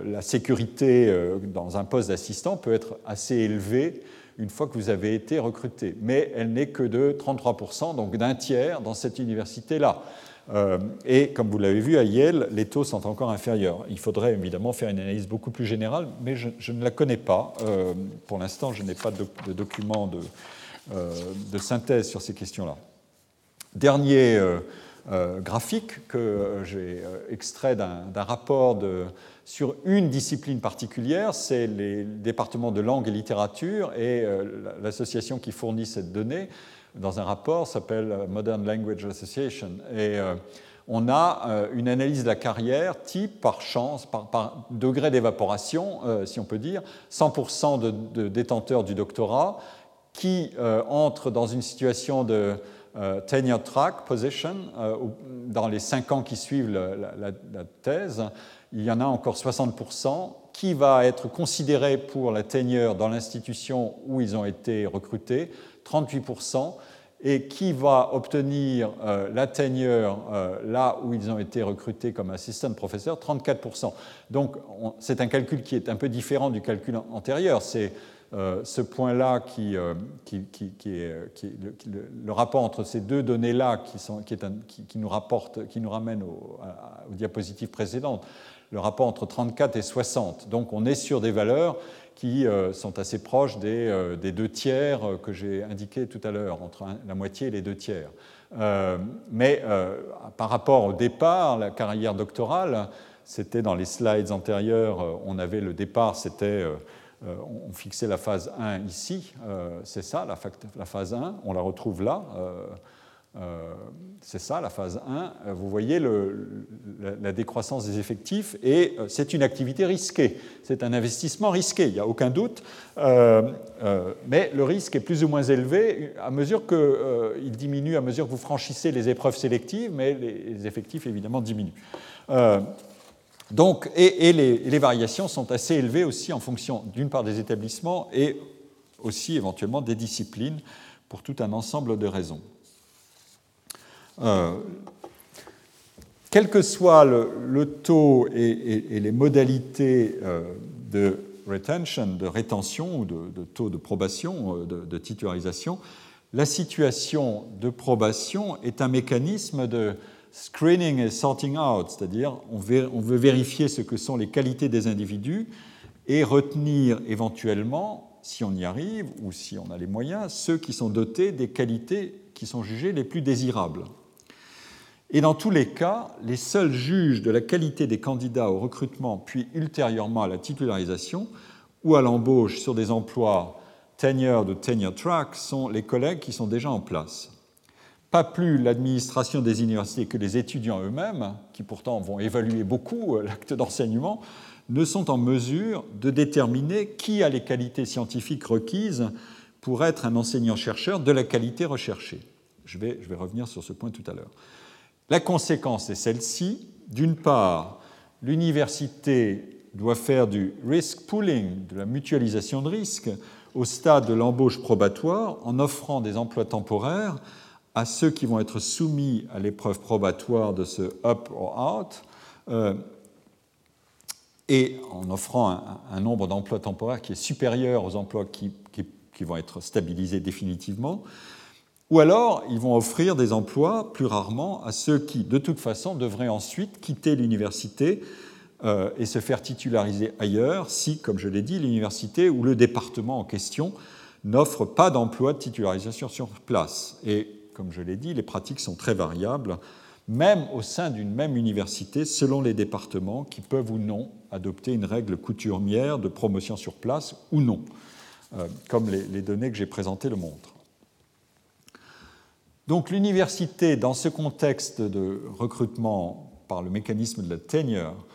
la sécurité dans un poste d'assistant peut être assez élevée une fois que vous avez été recruté, mais elle n'est que de 33%, donc d'un tiers dans cette université-là. et comme vous l'avez vu à Yale, les taux sont encore inférieurs. Il faudrait évidemment faire une analyse beaucoup plus générale, mais je, ne la connais pas. pour l'instant, je n'ai pas de, de documents de, euh, de synthèse sur ces questions-là. Dernier euh, euh, graphique que j'ai extrait d'un rapport sur une discipline particulière, c'est les départements de langue et littérature, et l'association qui fournit cette donnée dans un rapport s'appelle Modern Language Association. Et on a une analyse de la carrière type par chance, par, degré d'évaporation, si on peut dire, 100% de, détenteurs du doctorat, qui euh, entre dans une situation de euh, tenure track position euh, dans les cinq ans qui suivent la, thèse. Il y en a encore 60% qui va être considéré pour la tenure dans l'institution où ils ont été recrutés, 38%, et qui va obtenir la tenure là où ils ont été recrutés comme assistant professeur, 34%. Donc c'est un calcul qui est un peu différent du calcul antérieur. Ce point-là qui, est, le, rapport entre ces deux données-là qui, nous rapporte, qui nous ramène aux diapositives le rapport entre 34 et 60. Donc on est sur des valeurs qui euh, sont assez proches des, euh, deux tiers euh, que j'ai indiqués tout à l'heure, entre la moitié et les deux tiers. mais par rapport au départ, la carrière doctorale, c'était dans les slides antérieurs, on avait le départ, c'était, on fixait la phase 1 ici, c'est ça, la, phase 1, on la retrouve là. Euh, c'est ça, la phase 1. Euh, vous voyez la, décroissance des effectifs et euh, c'est une activité risquée. C'est un investissement risqué, il n'y a aucun doute. mais le risque est plus ou moins élevé à mesure qu'il diminue, à mesure que vous franchissez les épreuves sélectives, mais les, effectifs évidemment diminuent. Donc, et, les, variations sont assez élevées aussi en fonction d'une part des établissements et aussi éventuellement des disciplines pour tout un ensemble de raisons. Euh, quel que soit le, taux et, les modalités euh, de retention, de rétention ou de, taux de probation, euh, de, titularisation, la situation de probation est un mécanisme de screening et sorting out, c'est-à-dire on, veut vérifier ce que sont les qualités des individus et retenir éventuellement, si on y arrive ou si on a les moyens, ceux qui sont dotés des qualités qui sont jugées les plus désirables. Et dans tous les cas, les seuls juges de la qualité des candidats au recrutement, puis ultérieurement à la titularisation ou à l'embauche sur des emplois tenured ou tenure track sont les collègues qui sont déjà en place. Pas plus l'administration des universités que les étudiants eux-mêmes, qui pourtant vont évaluer beaucoup euh, l'acte d'enseignement, ne sont en mesure de déterminer qui a les qualités scientifiques requises pour être un enseignant-chercheur de la qualité recherchée. Je vais, je vais revenir sur ce point tout à l'heure. La conséquence est celle-ci. D'une part, l'université doit faire du risk pooling, de la mutualisation de risques, au stade de l'embauche probatoire en offrant des emplois temporaires à ceux qui vont être soumis à l'épreuve probatoire de ce up or out, euh, et en offrant un, nombre d'emplois temporaires qui est supérieur aux emplois qui vont être stabilisés définitivement, ou alors, ils vont offrir des emplois, plus rarement, à ceux qui, de toute façon, devraient ensuite quitter l'université euh, et se faire titulariser ailleurs, si, comme je l'ai dit, l'université ou le département en question n'offre pas d'emploi de titularisation sur place. Et, comme je l'ai dit, les pratiques sont très variables, même au sein d'une même université, selon les départements qui peuvent ou non adopter une règle coutumière de promotion sur place ou non, euh, comme les données que j'ai présentées le montrent. Donc l'université, dans ce contexte de recrutement par le mécanisme de la tenure,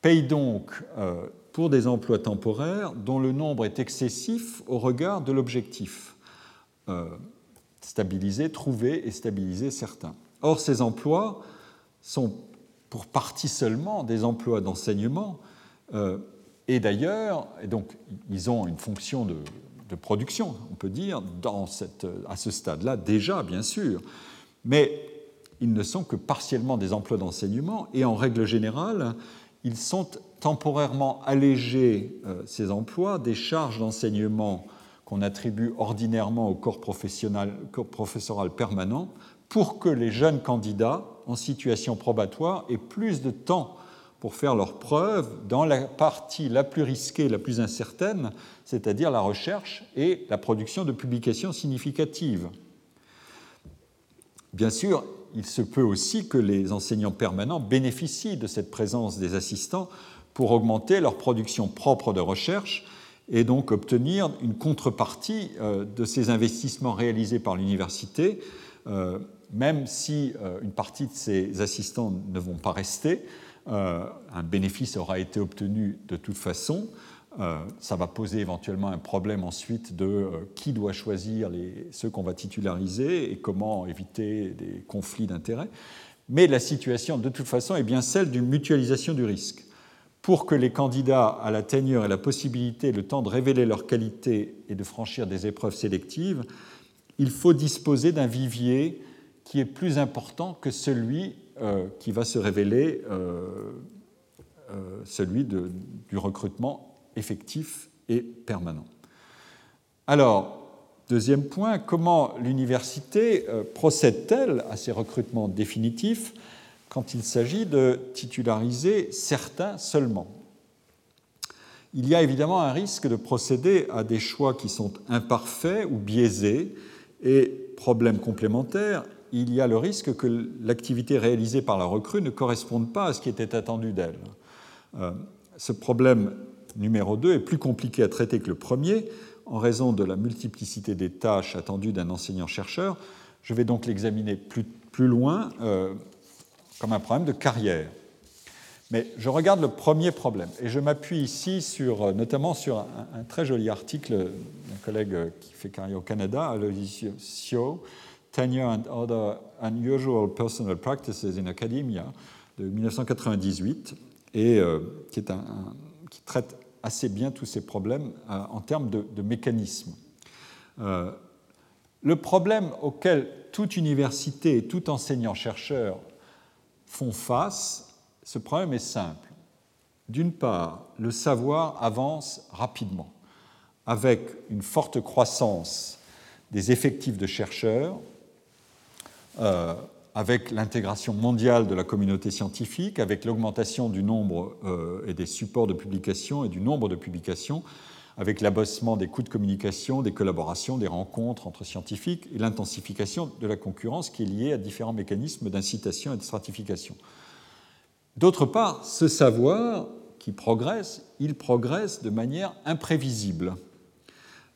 paye donc euh, pour des emplois temporaires dont le nombre est excessif au regard de l'objectif. Euh, stabiliser, trouver et stabiliser certains. Or, ces emplois sont pour partie seulement des emplois d'enseignement, euh, et d'ailleurs, donc, ils ont une fonction de, production, on peut dire, dans cette, à ce stade-là, déjà, bien sûr. Mais ils ne sont que partiellement des emplois d'enseignement et en règle générale, ils sont temporairement allégés, euh, ces emplois, des charges d'enseignement qu'on attribue ordinairement au corps, corps professoral permanent pour que les jeunes candidats en situation probatoire aient plus de temps pour faire leurs preuves dans la partie la plus risquée, la plus incertaine, c'est-à-dire la recherche et la production de publications significatives. Bien sûr, il se peut aussi que les enseignants permanents bénéficient de cette présence des assistants pour augmenter leur production propre de recherche et donc obtenir une contrepartie euh, de ces investissements réalisés par l'université, euh, même si euh, une partie de ces assistants ne vont pas rester, un bénéfice aura été obtenu de toute façon. Ça va poser éventuellement un problème ensuite de qui doit choisir les, ceux qu'on va titulariser et comment éviter des conflits d'intérêts. Mais la situation, de toute façon, est bien celle d'une mutualisation du risque. Pour que les candidats à la tenure aient la possibilité, le temps de révéler leurs qualités et de franchir des épreuves sélectives, il faut disposer d'un vivier qui est plus important que celui euh, qui va se révéler euh, euh, celui du recrutement effectif et permanent. Alors, deuxième point, comment l'université procède-t-elle à ces recrutements définitifs? Quand il s'agit de titulariser certains seulement Il y a évidemment un risque de procéder à des choix qui sont imparfaits ou biaisés, et problème complémentaire, il y a le risque que l'activité réalisée par la recrue ne corresponde pas à ce qui était attendu d'elle. Euh, ce problème numéro 2 est plus compliqué à traiter que le premier en raison de la multiplicité des tâches attendues d'un enseignant-chercheur. Je vais donc l'examiner plus, plus, loin euh, comme un problème de carrière. Mais je regarde le premier problème et je m'appuie ici sur, euh, notamment sur un, très joli article d'un collègue qui fait carrière au Canada, Aloisio Tenure and Other Unusual Personal Practices in Academia de 1998 et euh, qui, traite assez bien tous ces problèmes euh, en termes de, de mécanismes. le problème auquel toute université et tout enseignant-chercheur font face, ce problème est simple. D'une part, le savoir avance rapidement, avec une forte croissance des effectifs de chercheurs, euh, avec l'intégration mondiale de la communauté scientifique, avec l'augmentation du nombre euh, et des supports de publication et du nombre de publications, avec l'abossement des coûts de communication, des collaborations, des rencontres entre scientifiques et l'intensification de la concurrence qui est liée à différents mécanismes d'incitation et de stratification. D'autre part, ce savoir qui progresse, il progresse de manière imprévisible.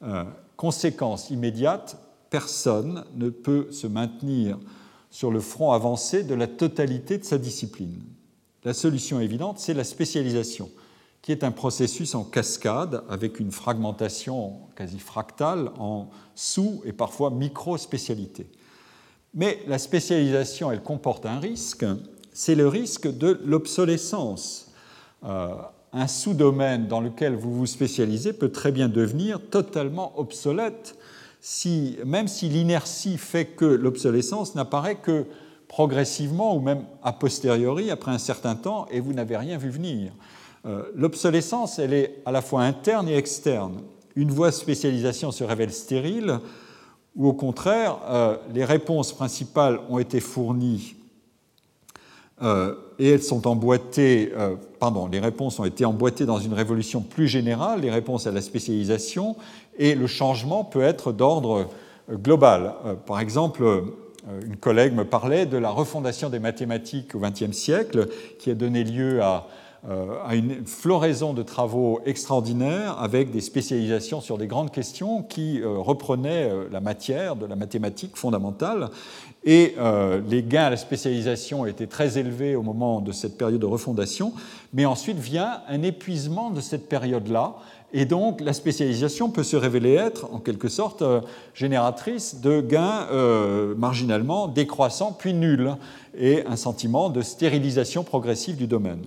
Euh, conséquence immédiate, personne ne peut se maintenir sur le front avancé de la totalité de sa discipline. La solution évidente, c'est la spécialisation, qui est un processus en cascade avec une fragmentation quasi fractale en sous- et parfois micro-spécialités. Mais la spécialisation, elle comporte un risque, c'est le risque de l'obsolescence. Euh, un sous-domaine dans lequel vous vous spécialisez peut très bien devenir totalement obsolète, si, même si l'inertie fait que l'obsolescence n'apparaît que progressivement ou même a posteriori, après un certain temps, et vous n'avez rien vu venir. Euh, l'obsolescence, elle est à la fois interne et externe. Une voie de spécialisation se révèle stérile, ou au contraire, euh, les réponses principales ont été fournies euh, et elles sont emboîtées, pardon, les réponses ont été emboîtées dans une révolution plus générale, les réponses à la spécialisation, et le changement peut être d'ordre global. par exemple, une collègue me parlait de la refondation des mathématiques au XXe siècle, qui a donné lieu à, à une floraison de travaux extraordinaires avec des spécialisations sur des grandes questions qui reprenaient la matière de la mathématique fondamentale. Et euh, les gains à la spécialisation étaient très élevés au moment de cette période de refondation, mais ensuite vient un épuisement de cette période-là, et donc la spécialisation peut se révéler être en quelque sorte euh, génératrice de gains euh, marginalement décroissants puis nuls, et un sentiment de stérilisation progressive du domaine.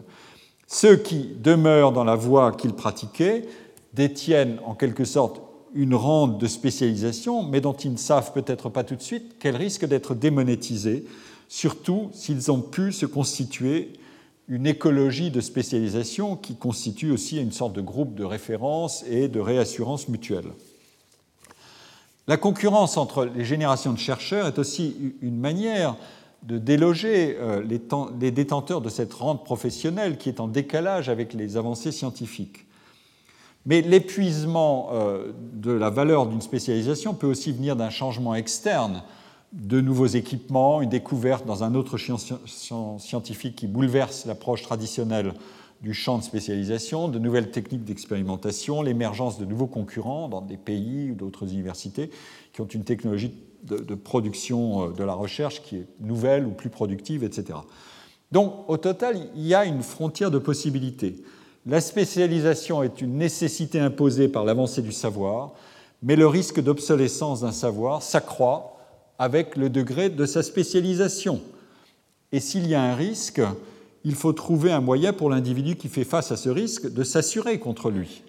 Ceux qui demeurent dans la voie qu'ils pratiquaient détiennent en quelque sorte une rente de spécialisation, mais dont ils ne savent peut-être pas tout de suite qu'elle risque d'être démonétisée, surtout s'ils ont pu se constituer une écologie de spécialisation qui constitue aussi une sorte de groupe de référence et de réassurance mutuelle. La concurrence entre les générations de chercheurs est aussi une manière de déloger euh, les détenteurs de cette rente professionnelle qui est en décalage avec les avancées scientifiques. Mais l'épuisement euh, de la valeur d'une spécialisation peut aussi venir d'un changement externe, de nouveaux équipements, une découverte dans un autre champ scientifique qui bouleverse l'approche traditionnelle du champ de spécialisation, de nouvelles techniques d'expérimentation, l'émergence de nouveaux concurrents dans des pays ou d'autres universités qui ont une technologie de, production euh, de la recherche qui est nouvelle ou plus productive, etc. Donc, au total, il y a une frontière de possibilités. La spécialisation est une nécessité imposée par l'avancée du savoir, mais le risque d'obsolescence d'un savoir s'accroît avec le degré de sa spécialisation. Et s'il y a un risque, il faut trouver un moyen pour l'individu qui fait face à ce risque de s'assurer contre lui.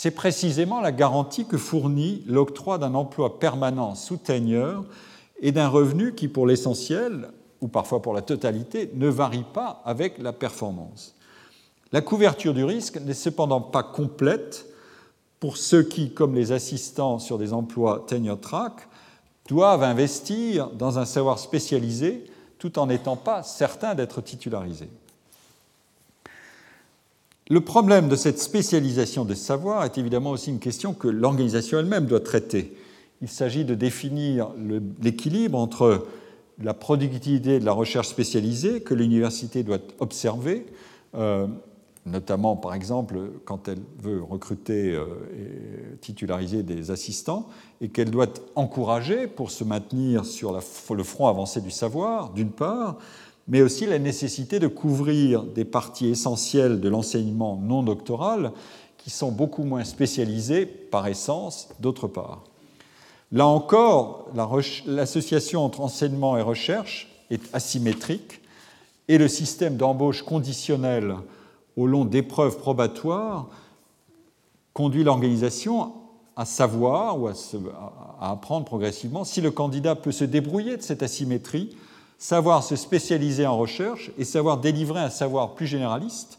C'est précisément la garantie que fournit l'octroi d'un emploi permanent sous tenure et d'un revenu qui, pour l'essentiel, ou parfois pour la totalité, ne varie pas avec la performance. La couverture du risque n'est cependant pas complète pour ceux qui, comme les assistants sur des emplois tenure track, doivent investir dans un savoir spécialisé tout en n'étant pas certains d'être titularisés. Le problème de cette spécialisation des savoirs est évidemment aussi une question que l'organisation elle-même doit traiter. Il s'agit de définir l'équilibre entre la productivité de la recherche spécialisée que l'université doit observer, euh, notamment par exemple quand elle veut recruter euh, et titulariser des assistants, et qu'elle doit encourager pour se maintenir sur le front avancé du savoir, d'une part, mais aussi la nécessité de couvrir des parties essentielles de l'enseignement non doctoral qui sont beaucoup moins spécialisées par essence, d'autre part. Là encore, l'association entre enseignement et recherche est asymétrique et le système d'embauche conditionnelle au long d'épreuves probatoires conduit l'organisation à savoir ou à, apprendre progressivement si le candidat peut se débrouiller de cette asymétrie, savoir se spécialiser en recherche et savoir délivrer un savoir plus généraliste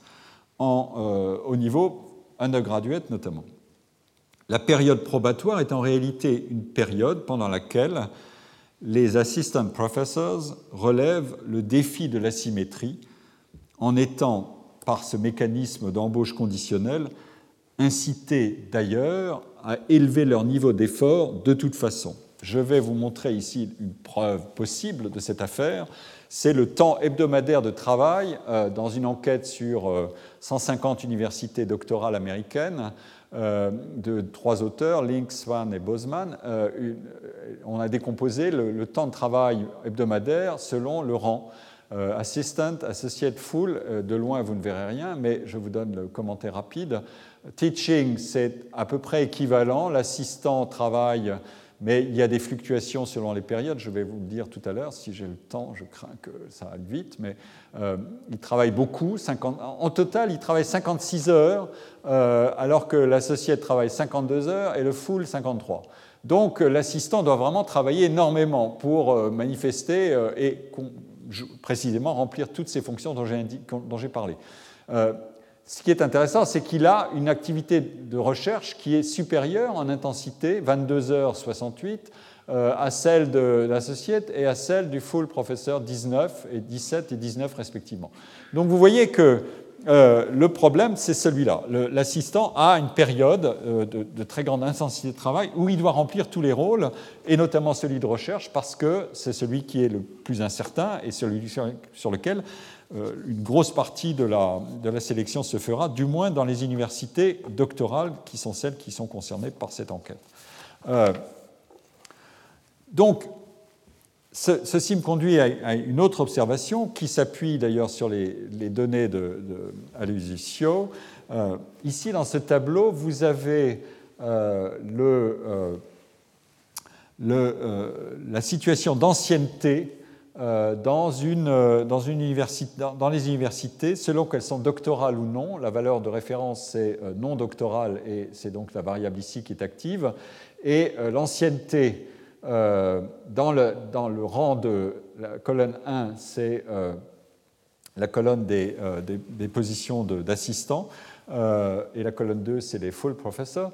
euh, au niveau undergraduate notamment. La période probatoire est en réalité une période pendant laquelle les assistant professors relèvent le défi de l'asymétrie en étant par ce mécanisme d'embauche conditionnelle, incités d'ailleurs à élever leur niveau d'effort de toute façon. Je vais vous montrer ici une preuve possible de cette affaire. C'est le temps hebdomadaire de travail euh, dans une enquête sur 150 euh, universités doctorales américaines euh, de trois auteurs, Link, Swan et Boseman. on a décomposé le, temps de travail hebdomadaire selon le rang. Assistant, associate full, de loin vous ne verrez rien, mais je vous donne le commentaire rapide. Teaching, c'est à peu près équivalent. L'assistant travaille, mais il y a des fluctuations selon les périodes. Je vais vous le dire tout à l'heure. Si j'ai le temps, je crains que ça aille vite, mais euh, il travaille beaucoup. en total, il travaille 56 heures, alors que l'associate travaille 52 heures et le full 53. Donc l'assistant doit vraiment travailler énormément pour manifester et précisément remplir toutes ces fonctions dont j'ai parlé. Ce qui est intéressant, c'est qu'il a une activité de recherche qui est supérieure en intensité, 22h68, euh, à celle de l'associate et à celle du full professeur 19 et 17 et 19 respectivement. Donc vous voyez que euh, le problème, c'est celui-là. L'assistant a une période euh, de, très grande intensité de travail où il doit remplir tous les rôles, et notamment celui de recherche, parce que c'est celui qui est le plus incertain et celui sur, lequel euh, une grosse partie de la, de la, sélection se fera, du moins dans les universités doctorales, qui sont celles qui sont concernées par cette enquête. donc, ceci me conduit à une autre observation qui s'appuie d'ailleurs sur les, données de, euh, ici, dans ce tableau, vous avez euh, euh, la situation d'ancienneté dans, dans, les universités, selon qu'elles sont doctorales ou non. La valeur de référence, c'est non doctorale, et c'est donc la variable ici qui est active. Et l'ancienneté euh, dans, le, dans, le, rang de la colonne 1, c'est euh, la colonne des, euh, des, positions d'assistants, et la colonne 2, c'est les full professors.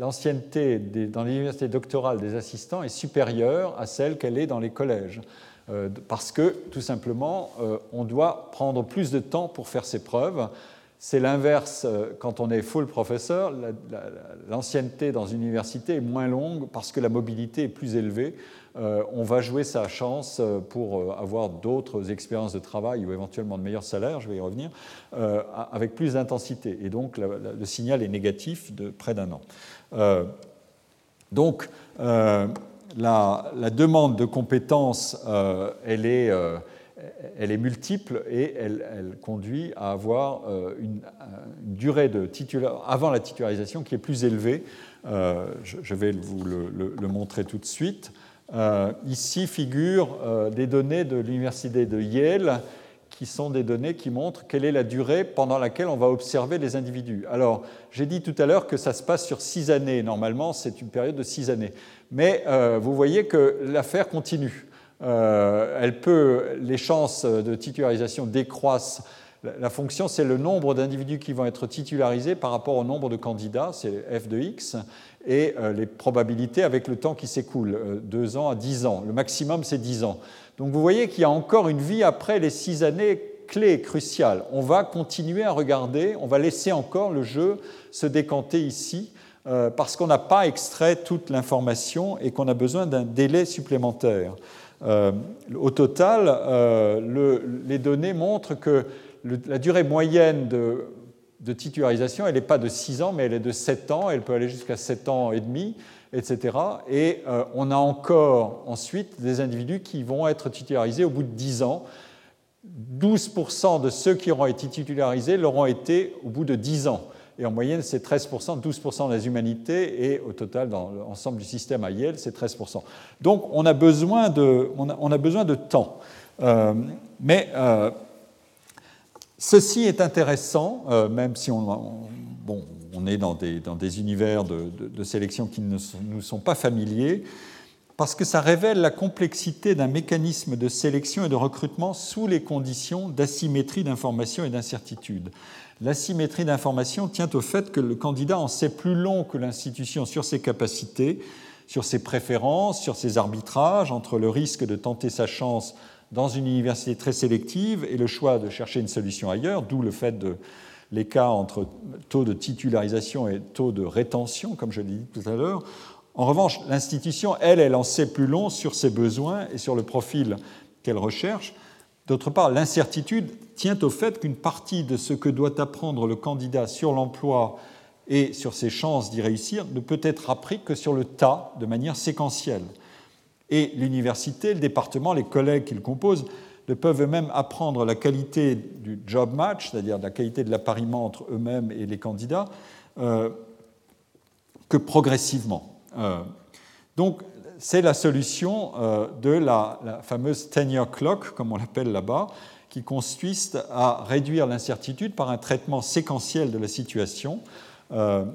L'ancienneté dans l'université doctorale des assistants est supérieure à celle qu'elle est dans les collèges. parce que, tout simplement, on doit prendre plus de temps pour faire ses preuves. C'est l'inverse euh, quand on est full professeur. L'ancienneté dans une université est moins longue parce que la mobilité est plus élevée. Euh, on va jouer sa chance euh, pour avoir d'autres expériences de travail ou éventuellement de meilleurs salaires, je vais y revenir, avec plus d'intensité. Et donc le signal est négatif de près d'un an. donc la, la, demande de compétences, elle est elle est multiple et elle, conduit à avoir euh, une, durée de avant la titularisation qui est plus élevée. Euh, je, vais vous le, montrer tout de suite. Euh, ici figurent des données de l'université de Yale qui sont des données qui montrent quelle est la durée pendant laquelle on va observer les individus. Alors, j'ai dit tout à l'heure que ça se passe sur six années. Normalement, c'est une période de six années. Mais vous voyez que l'affaire continue. Euh, elle peut, les chances de titularisation décroissent La fonction, c'est le nombre d'individus qui vont être titularisés par rapport au nombre de candidats, c'est f de x, et euh, les probabilités avec le temps qui s'écoule, 2 ans à 10 ans. Le maximum, c'est 10 ans. Donc vous voyez qu'il y a encore une vie après les 6 années clés, cruciales. On va continuer à regarder, on va laisser encore le jeu se décanter ici euh, parce qu'on n'a pas extrait toute l'information et qu'on a besoin d'un délai supplémentaire. Euh, au total, euh, les données montrent que la durée moyenne de, titularisation, elle n'est pas de 6 ans, mais elle est de 7 ans, elle peut aller jusqu'à 7 ans et demi, etc. Et on a encore ensuite des individus qui vont être titularisés au bout de 10 ans. 12% de ceux qui auront été titularisés l'auront été au bout de 10 ans et en moyenne c'est 13%, 12% des humanités, et au total dans l'ensemble du système à Yale c'est 13%. Donc on a besoin de, on a, besoin de temps. Euh, mais euh, ceci est intéressant, euh, même si on, bon, on est dans des, dans des univers de, de, sélection qui ne nous sont pas familiers, parce que ça révèle la complexité d'un mécanisme de sélection et de recrutement sous les conditions d'asymétrie d'information et d'incertitude. L'asymétrie d'information tient au fait que le candidat en sait plus long que l'institution sur ses capacités, sur ses préférences, sur ses arbitrages entre le risque de tenter sa chance dans une université très sélective et le choix de chercher une solution ailleurs, d'où le fait de l'écart entre taux de titularisation et taux de rétention, comme je l'ai dit tout à l'heure. En revanche, l'institution, elle, elle en sait plus long sur ses besoins et sur le profil qu'elle recherche. D'autre part, l'incertitude tient au fait qu'une partie de ce que doit apprendre le candidat sur l'emploi et sur ses chances d'y réussir ne peut être appris que sur le tas, de manière séquentielle. Et l'université, le département, les collègues qui le composent ne peuvent eux-mêmes apprendre la qualité du job match, c'est-à-dire la qualité de l'appariement entre eux-mêmes et les candidats, euh, que progressivement. Euh, donc c'est la solution euh, de la, fameuse tenure clock, comme on l'appelle là-bas, qui consiste à réduire l'incertitude par un traitement séquentiel de la situation. Euh,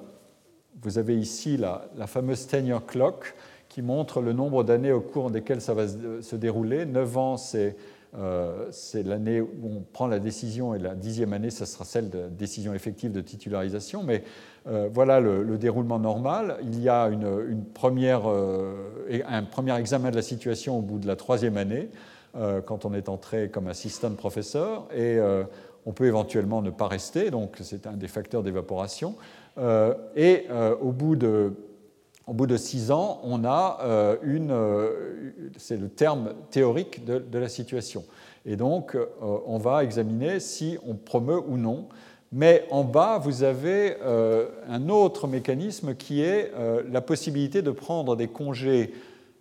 vous avez ici la, fameuse tenure clock qui montre le nombre d'années au cours desquelles ça va se dérouler. 9 ans, c'est euh, l'année où on prend la décision et la dixième année, ce sera celle de décision effective de titularisation. Mais euh, voilà le, déroulement normal. Il y a une, première, euh, un premier examen de la situation au bout de la troisième année, euh, quand on est entré comme assistant professeur, et on peut éventuellement ne pas rester, donc c'est un des facteurs d'évaporation. et au bout de au bout de six ans, on a une, c'est le terme théorique de, de, la situation. Et donc, on va examiner si on promeut ou non mais en bas, vous avez euh, un autre mécanisme qui est euh, la possibilité de prendre des congés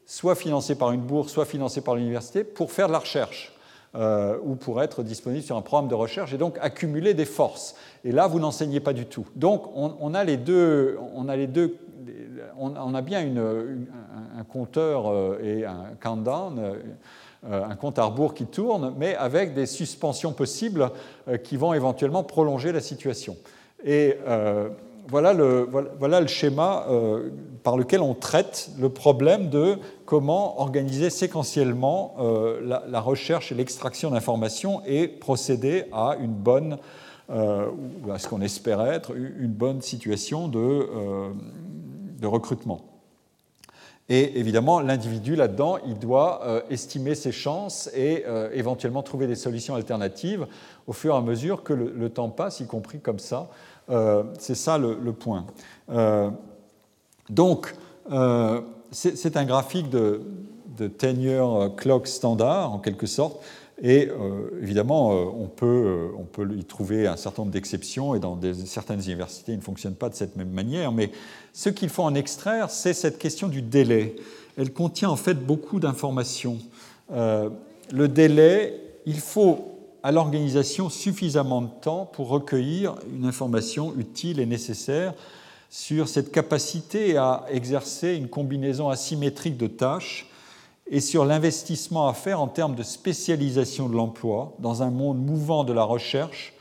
soit financés par une bourse, soit financés par l'université pour faire de la recherche euh, ou pour être disponible sur un programme de recherche et donc accumuler des forces. Et là, vous n'enseignez pas du tout. Donc, on, a les deux, on a les deux, on, a bien un, compteur et un countdown un compte à rebours qui tourne, mais avec des suspensions possibles euh, qui vont éventuellement prolonger la situation. Et euh, voilà le, schéma par lequel on traite le problème de comment organiser séquentiellement la, recherche et l'extraction d'informations et procéder à une bonne, à ce qu'on espère être, une bonne situation de recrutement. Et évidemment, l'individu là-dedans, il doit euh, estimer ses chances et euh, éventuellement trouver des solutions alternatives au fur et à mesure que le, temps passe, y compris comme ça. Euh, c'est ça le, point. donc, c'est un graphique de, de tenure clock standard, en quelque sorte. Et évidemment, on, peut, on peut y trouver un certain nombre d'exceptions, et dans certaines universités, il ne fonctionne pas de cette même manière, mais ce qu'il faut en extraire, c'est cette question du délai. Elle contient en fait beaucoup d'informations. Euh, le délai, il faut à l'organisation suffisamment de temps pour recueillir une information utile et nécessaire sur cette capacité à exercer une combinaison asymétrique de tâches et sur l'investissement à faire en termes de spécialisation de l'emploi dans un monde mouvant de la recherche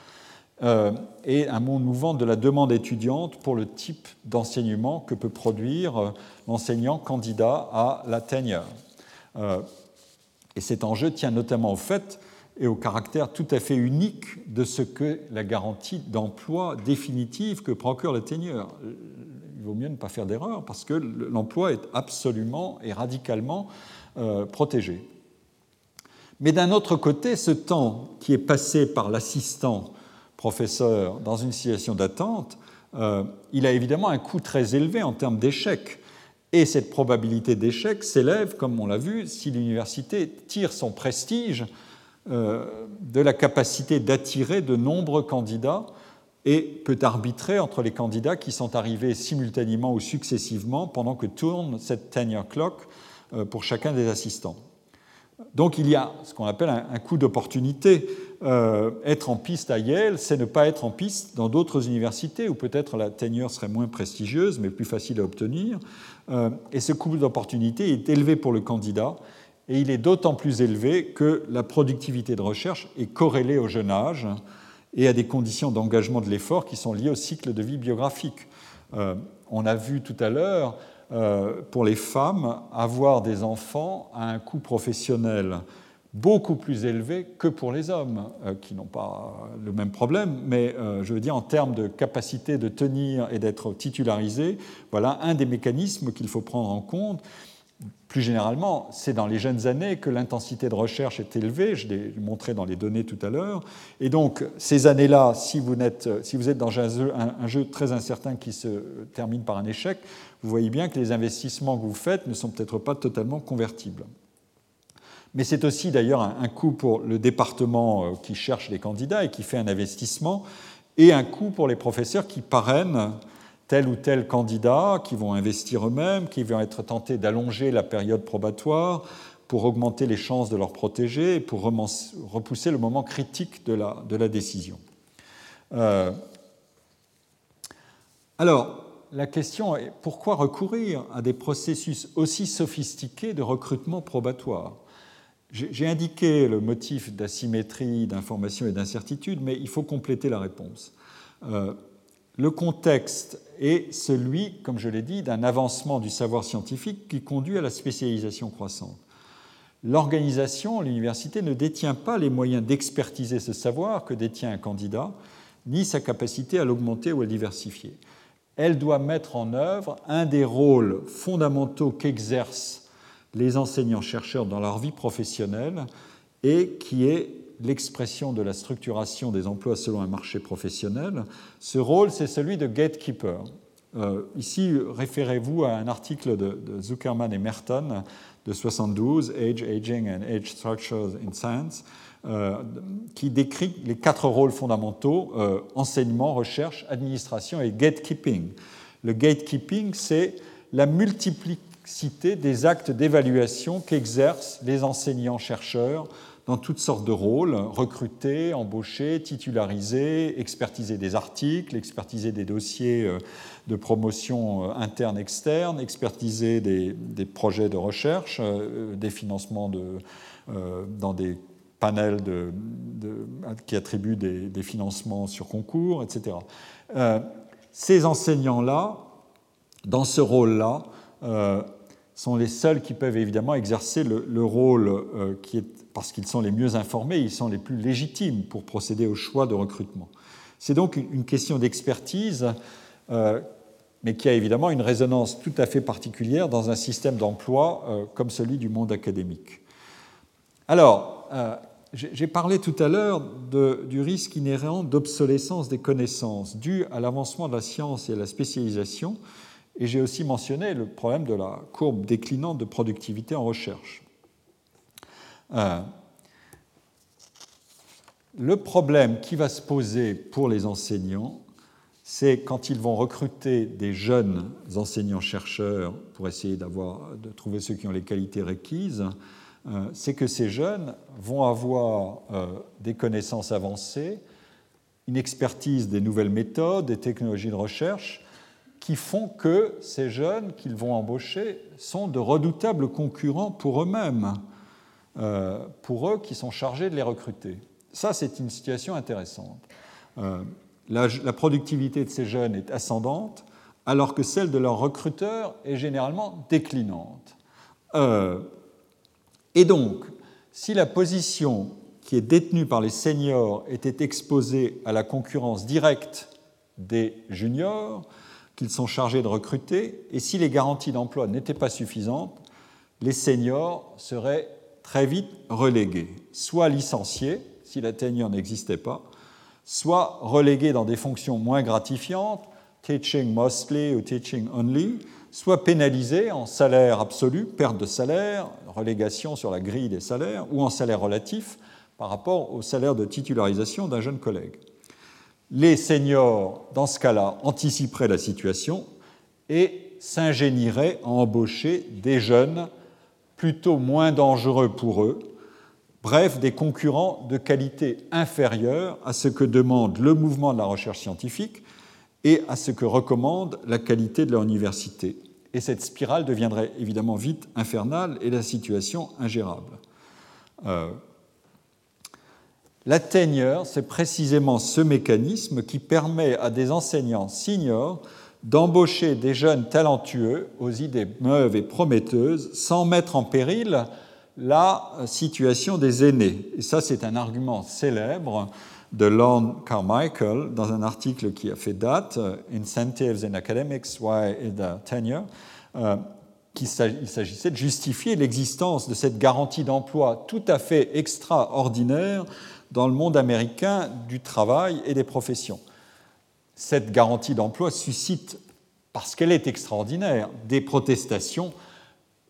euh, et un monde mouvant de la demande étudiante pour le type d'enseignement que peut produire euh, l'enseignant candidat à la tenure. Euh, et cet enjeu tient notamment au fait et au caractère tout à fait unique de ce que la garantie d'emploi définitive que procure le teneur. Il vaut mieux ne pas faire d'erreur parce que l'emploi est absolument et radicalement euh, protégé. Mais d'un autre côté, ce temps qui est passé par l'assistant professeur dans une situation d'attente, euh, il a évidemment un coût très élevé en termes d'échec. Et cette probabilité d'échec s'élève, comme on l'a vu, si l'université tire son prestige euh, de la capacité d'attirer de nombreux candidats et peut arbitrer entre les candidats qui sont arrivés simultanément ou successivement pendant que tourne cette tenure clock pour chacun des assistants. Donc il y a ce qu'on appelle un, coup d'opportunité. Euh, être en piste à Yale, c'est ne pas être en piste dans d'autres universités où peut-être la tenure serait moins prestigieuse mais plus facile à obtenir. et ce coup d'opportunité est élevé pour le candidat et il est d'autant plus élevé que la productivité de recherche est corrélée au jeune âge et à des conditions d'engagement de l'effort qui sont liées au cycle de vie biographique. Euh, on a vu tout à l'heure, euh, pour les femmes, avoir des enfants à un coût professionnel beaucoup plus élevé que pour les hommes, euh, qui n'ont pas le même problème, mais je veux dire en termes de capacité de tenir et d'être titularisé, voilà un des mécanismes qu'il faut prendre en compte. Plus généralement, c'est dans les jeunes années que l'intensité de recherche est élevée, je l'ai montré dans les données tout à l'heure. Et donc, ces années-là, si, vous êtes, dans un jeu, très incertain qui se termine par un échec, vous voyez bien que les investissements que vous faites ne sont peut-être pas totalement convertibles. Mais c'est aussi d'ailleurs un coût pour le département euh, qui cherche les candidats et qui fait un investissement, et un coût pour les professeurs qui parrainent tel ou tel candidat, qui vont investir eux-mêmes, qui vont être tentés d'allonger la période probatoire pour augmenter les chances de leur protéger et pour repousser le moment critique de la, décision. Euh, alors, la question est pourquoi recourir à des processus aussi sophistiqués de recrutement probatoire? J'ai indiqué le motif d'asymétrie, d'information et d'incertitude, mais il faut compléter la réponse. Euh, le contexte est celui, comme je l'ai dit, d'un avancement du savoir scientifique qui conduit à la spécialisation croissante. L'organisation, l'université, ne détient pas les moyens d'expertiser ce savoir que détient un candidat, ni sa capacité à l'augmenter ou à le diversifier. Elle doit mettre en œuvre un des rôles fondamentaux qu'exercent les enseignants-chercheurs dans leur vie professionnelle et qui est l'expression de la structuration des emplois selon un marché professionnel. Ce rôle, c'est celui de gatekeeper. Euh, ici, référez-vous à un article de, Zuckerman et Merton de 72, Age, Aging and Age Structures in Science, euh, qui décrit les quatre rôles fondamentaux euh, enseignement, recherche, administration et gatekeeping. Le gatekeeping, c'est la multiplicité des actes d'évaluation qu'exercent les enseignants-chercheurs dans toutes sortes de rôles, recruter, embaucher, titulariser, expertiser des articles, expertiser des dossiers euh, de promotion euh, interne-externe, expertiser des, projets de recherche, des financements dans des panels de, qui attribuent des, financements sur concours, etc. ces enseignants-là, dans ce rôle-là, sont les seuls qui peuvent évidemment exercer le, le rôle qui est parce qu'ils sont les mieux informés, ils sont les plus légitimes pour procéder au choix de recrutement. C'est donc une question d'expertise, euh, mais qui a évidemment une résonance tout à fait particulière dans un système d'emploi euh, comme celui du monde académique. Alors, euh, j'ai parlé tout à l'heure du risque inhérent d'obsolescence des connaissances dû à l'avancement de la science et à la spécialisation, et j'ai aussi mentionné le problème de la courbe déclinante de productivité en recherche. Euh, le problème qui va se poser pour les enseignants, c'est quand ils vont recruter des jeunes enseignants-chercheurs pour essayer de trouver ceux qui ont les qualités requises, c'est que ces jeunes vont avoir euh, des connaissances avancées, une expertise des nouvelles méthodes, des technologies de recherche, qui font que ces jeunes qu'ils vont embaucher sont de redoutables concurrents pour eux-mêmes. Euh, pour eux qui sont chargés de les recruter. Ça, c'est une situation intéressante. Euh, la, productivité de ces jeunes est ascendante, alors que celle de leurs recruteurs est généralement déclinante. Euh, et donc, si la position qui est détenu par les seniors était exposé à la concurrence directe des juniors qu'ils sont chargés de recruter, et si les garanties d'emploi n'étaient pas suffisantes, les seniors seraient très vite relégués, soit licenciés, si la tenure n'existait pas, soit relégués dans des fonctions moins gratifiantes, teaching mostly ou teaching only, soit pénalisés en salaire absolu, perte de salaire, relégation sur la grille des salaires, ou en salaire relatif par rapport au salaire de titularisation d'un jeune collègue. Les seniors, dans ce cas-là, anticiperaient la situation et s'ingénieraient à embaucher des jeunes plutôt moins dangereux pour eux, bref, des concurrents de qualité inférieure à ce que demande le mouvement de la recherche scientifique et à ce que recommande la qualité de leur université. Et cette spirale deviendrait évidemment vite infernale et la situation ingérable. Euh, la c'est précisément ce mécanisme qui permet à des enseignants seniors d'embaucher des jeunes talentueux aux idées neuves et prometteuses sans mettre en péril la situation des aînés. Et ça, c'est un argument célèbre de Lorne Carmichael dans un article qui a fait date, Incentives in Academics, Why the Tenure, euh, qu'il s'agissait de justifier l'existence de cette garantie d'emploi tout à fait extraordinaire dans le monde américain du travail et des professions cette garantie d'emploi suscite, parce qu'elle est extraordinaire, des protestations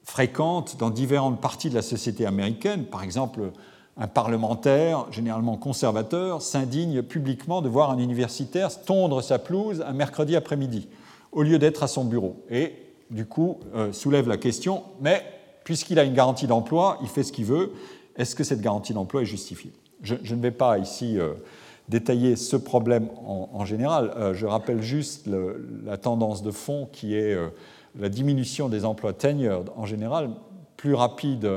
fréquentes dans différentes parties de la société américaine. Par exemple, un parlementaire, généralement conservateur, s'indigne publiquement de voir un universitaire tondre sa pelouse un mercredi après-midi, au lieu d'être à son bureau. Et du coup, euh, soulève la question, mais puisqu'il a une garantie d'emploi, il fait ce qu'il veut, est-ce que cette garantie d'emploi est justifiée? Je, ne vais pas ici euh, détailler ce problème en, général. Euh, je rappelle juste la tendance de fond qui est la diminution des emplois tenured en général, plus rapide.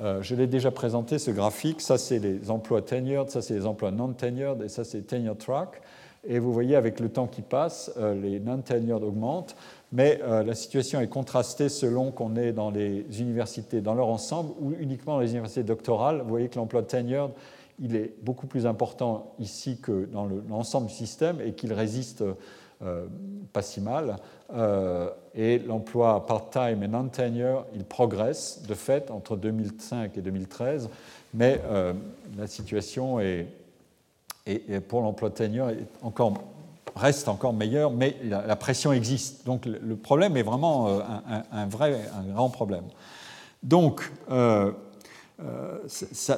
Euh, je l'ai déjà présenté ce graphique. Ça, c'est les emplois tenured, ça, c'est les emplois non tenured, et ça, c'est tenure track. Et vous voyez, avec le temps qui passe, les non tenured augmentent, mais la situation est contrastée selon qu'on est dans les universités dans leur ensemble ou uniquement dans les universités doctorales. Vous voyez que l'emploi tenured il est beaucoup plus important ici que dans l'ensemble du système et qu'il résiste euh, pas si mal. Euh, et l'emploi part-time et non-tenure, il progresse de fait entre 2005 et 2013, mais euh, la situation est, pour l'emploi tenure encore, reste encore meilleure, mais la, pression existe. Donc le, problème est vraiment un, un, vrai, grand problème. Donc, euh,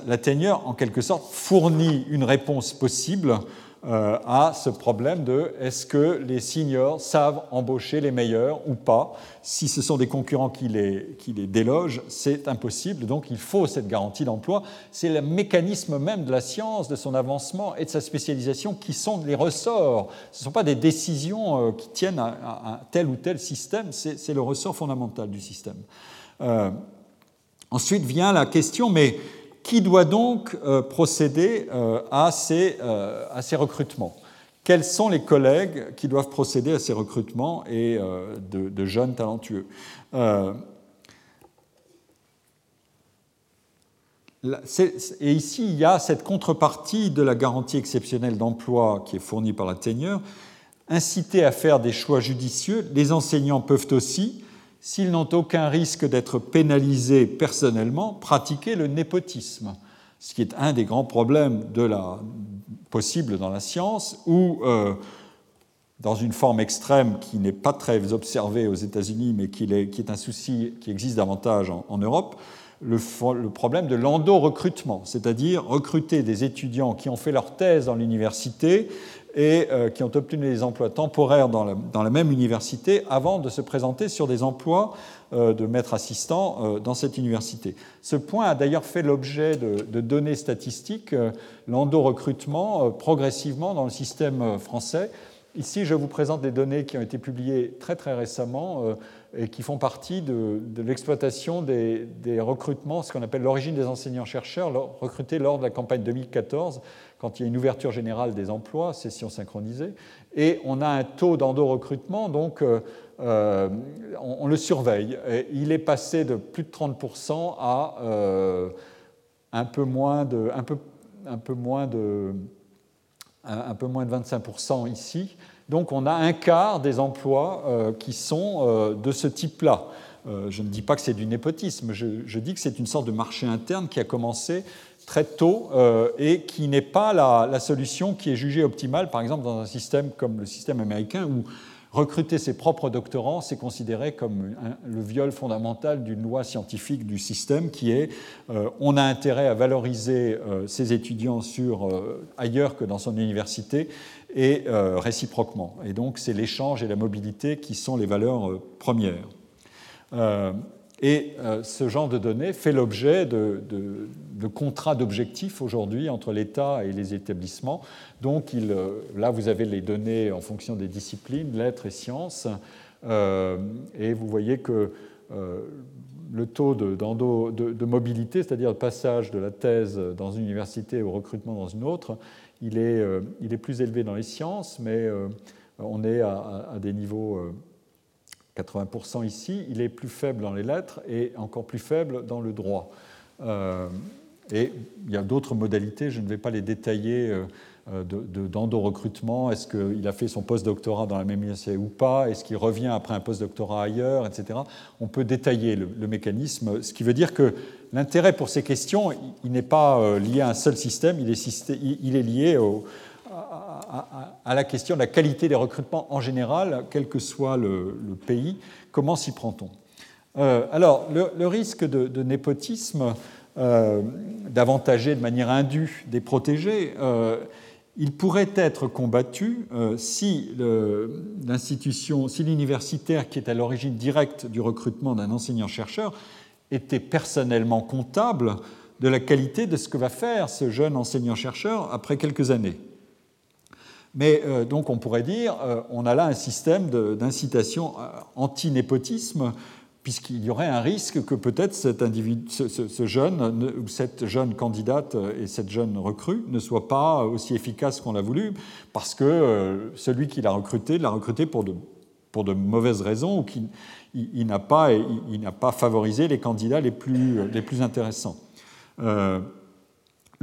la tenure, en quelque sorte, fournit une réponse possible euh, à ce problème de est-ce que les seniors savent embaucher les meilleurs ou pas Si ce sont des concurrents qui les, qui les délogent, c'est impossible. Donc il faut cette garantie d'emploi. C'est le mécanisme même de la science, de son avancement et de sa spécialisation qui sont les ressorts. Ce ne sont pas des décisions euh, qui tiennent à, tel ou tel système, c'est le ressort fondamental du système. Ensuite vient la question, mais qui doit donc euh, procéder euh, à ces, euh, à ces recrutements? Quels sont les collègues qui doivent procéder à ces recrutements et de, jeunes talentueux? Et ici, il y a cette contrepartie de la garantie exceptionnelle d'emploi qui est fournie par la tenure. Inciter à faire des choix judicieux, les enseignants peuvent aussi, s'ils n'ont aucun risque d'être pénalisés personnellement, pratiquer le népotisme, ce qui est un des grands problèmes de la, possible dans la science, où, euh, dans une forme extrême qui n'est pas très observée aux États-Unis, mais qui est, un souci qui existe davantage en, Europe, le, le, problème de l'endo-recrutement, c'est-à-dire recruter des étudiants qui ont fait leur thèse dans l'université et euh, qui ont obtenu des emplois temporaires dans la, même université avant de se présenter sur des emplois euh, de maître assistant euh, dans cette université. Ce point a d'ailleurs fait l'objet de, données statistiques, l'endo-recrutement progressivement dans le système français. Ici, je vous présente des données qui ont été publiées très très récemment et qui font partie de, l'exploitation des, des, recrutements, ce qu'on appelle l'origine des enseignants-chercheurs, recrutés lors de la campagne 2014 quand il y a une ouverture générale des emplois, session synchronisée, et on a un taux d'endo-recrutement, donc euh, euh, on, le surveille. il est passé de plus de 30% à euh, un peu moins de, un peu, un, peu moins de, un, peu moins de 25% ici. Donc on a un quart des emplois qui sont de ce type-là. je ne dis pas que c'est du népotisme, je, dis que c'est une sorte de marché interne qui a commencé très tôt et qui n'est pas la, solution qui est jugée optimale, par exemple dans un système comme le système américain où recruter ses propres doctorants, c'est considéré comme le viol fondamental d'une loi scientifique du système qui est euh, on a intérêt à valoriser euh, ses étudiants sur, euh, ailleurs que dans son université et réciproquement. Et donc c'est l'échange et la mobilité qui sont les valeurs premières. Et euh, ce genre de données fait l'objet de, contrats d'objectifs aujourd'hui entre l'État et les établissements. Donc euh, là, vous avez les données en fonction des disciplines, lettres et sciences. Euh, et vous voyez que le taux de, mobilité, c'est-à-dire le passage de la thèse dans une université au recrutement dans une autre, il est, plus élevé dans les sciences, mais on est à des niveaux 80% ici, il est plus faible dans les lettres et encore plus faible dans le droit. Euh, et il y a d'autres modalités, je ne vais pas les détailler, euh, d'endo-recrutement. Est-ce qu'il a fait son post-doctorat dans la même université ou pas? Est-ce qu'il revient après un post-doctorat ailleurs, etc. On peut détailler le, mécanisme, ce qui veut dire que l'intérêt pour ces questions, il n'est pas euh, lié à un seul système, il est lié au, à, la question de la qualité des recrutements en général, quel que soit le, pays. Comment s'y prend-on? Euh, Alors, le, risque de, népotisme, euh, d'avantager de manière indue des protégés, euh, il pourrait être combattu si l'institution, si l'universitaire qui est à l'origine directe du recrutement d'un enseignant-chercheur était personnellement comptable de la qualité de ce que va faire ce jeune enseignant-chercheur après quelques années. Mais euh, donc on pourrait dire, euh, on a là un système d'incitation euh, anti-népotisme, puisqu'il y aurait un risque que peut-être ce, jeune ou cette jeune candidate et cette jeune recrue ne soient pas aussi efficaces qu'on l'a voulu, parce que celui qui l'a recruté l'a recruté pour de, mauvaises raisons ou qu'il il, n'a pas, favorisé les candidats les plus intéressants. le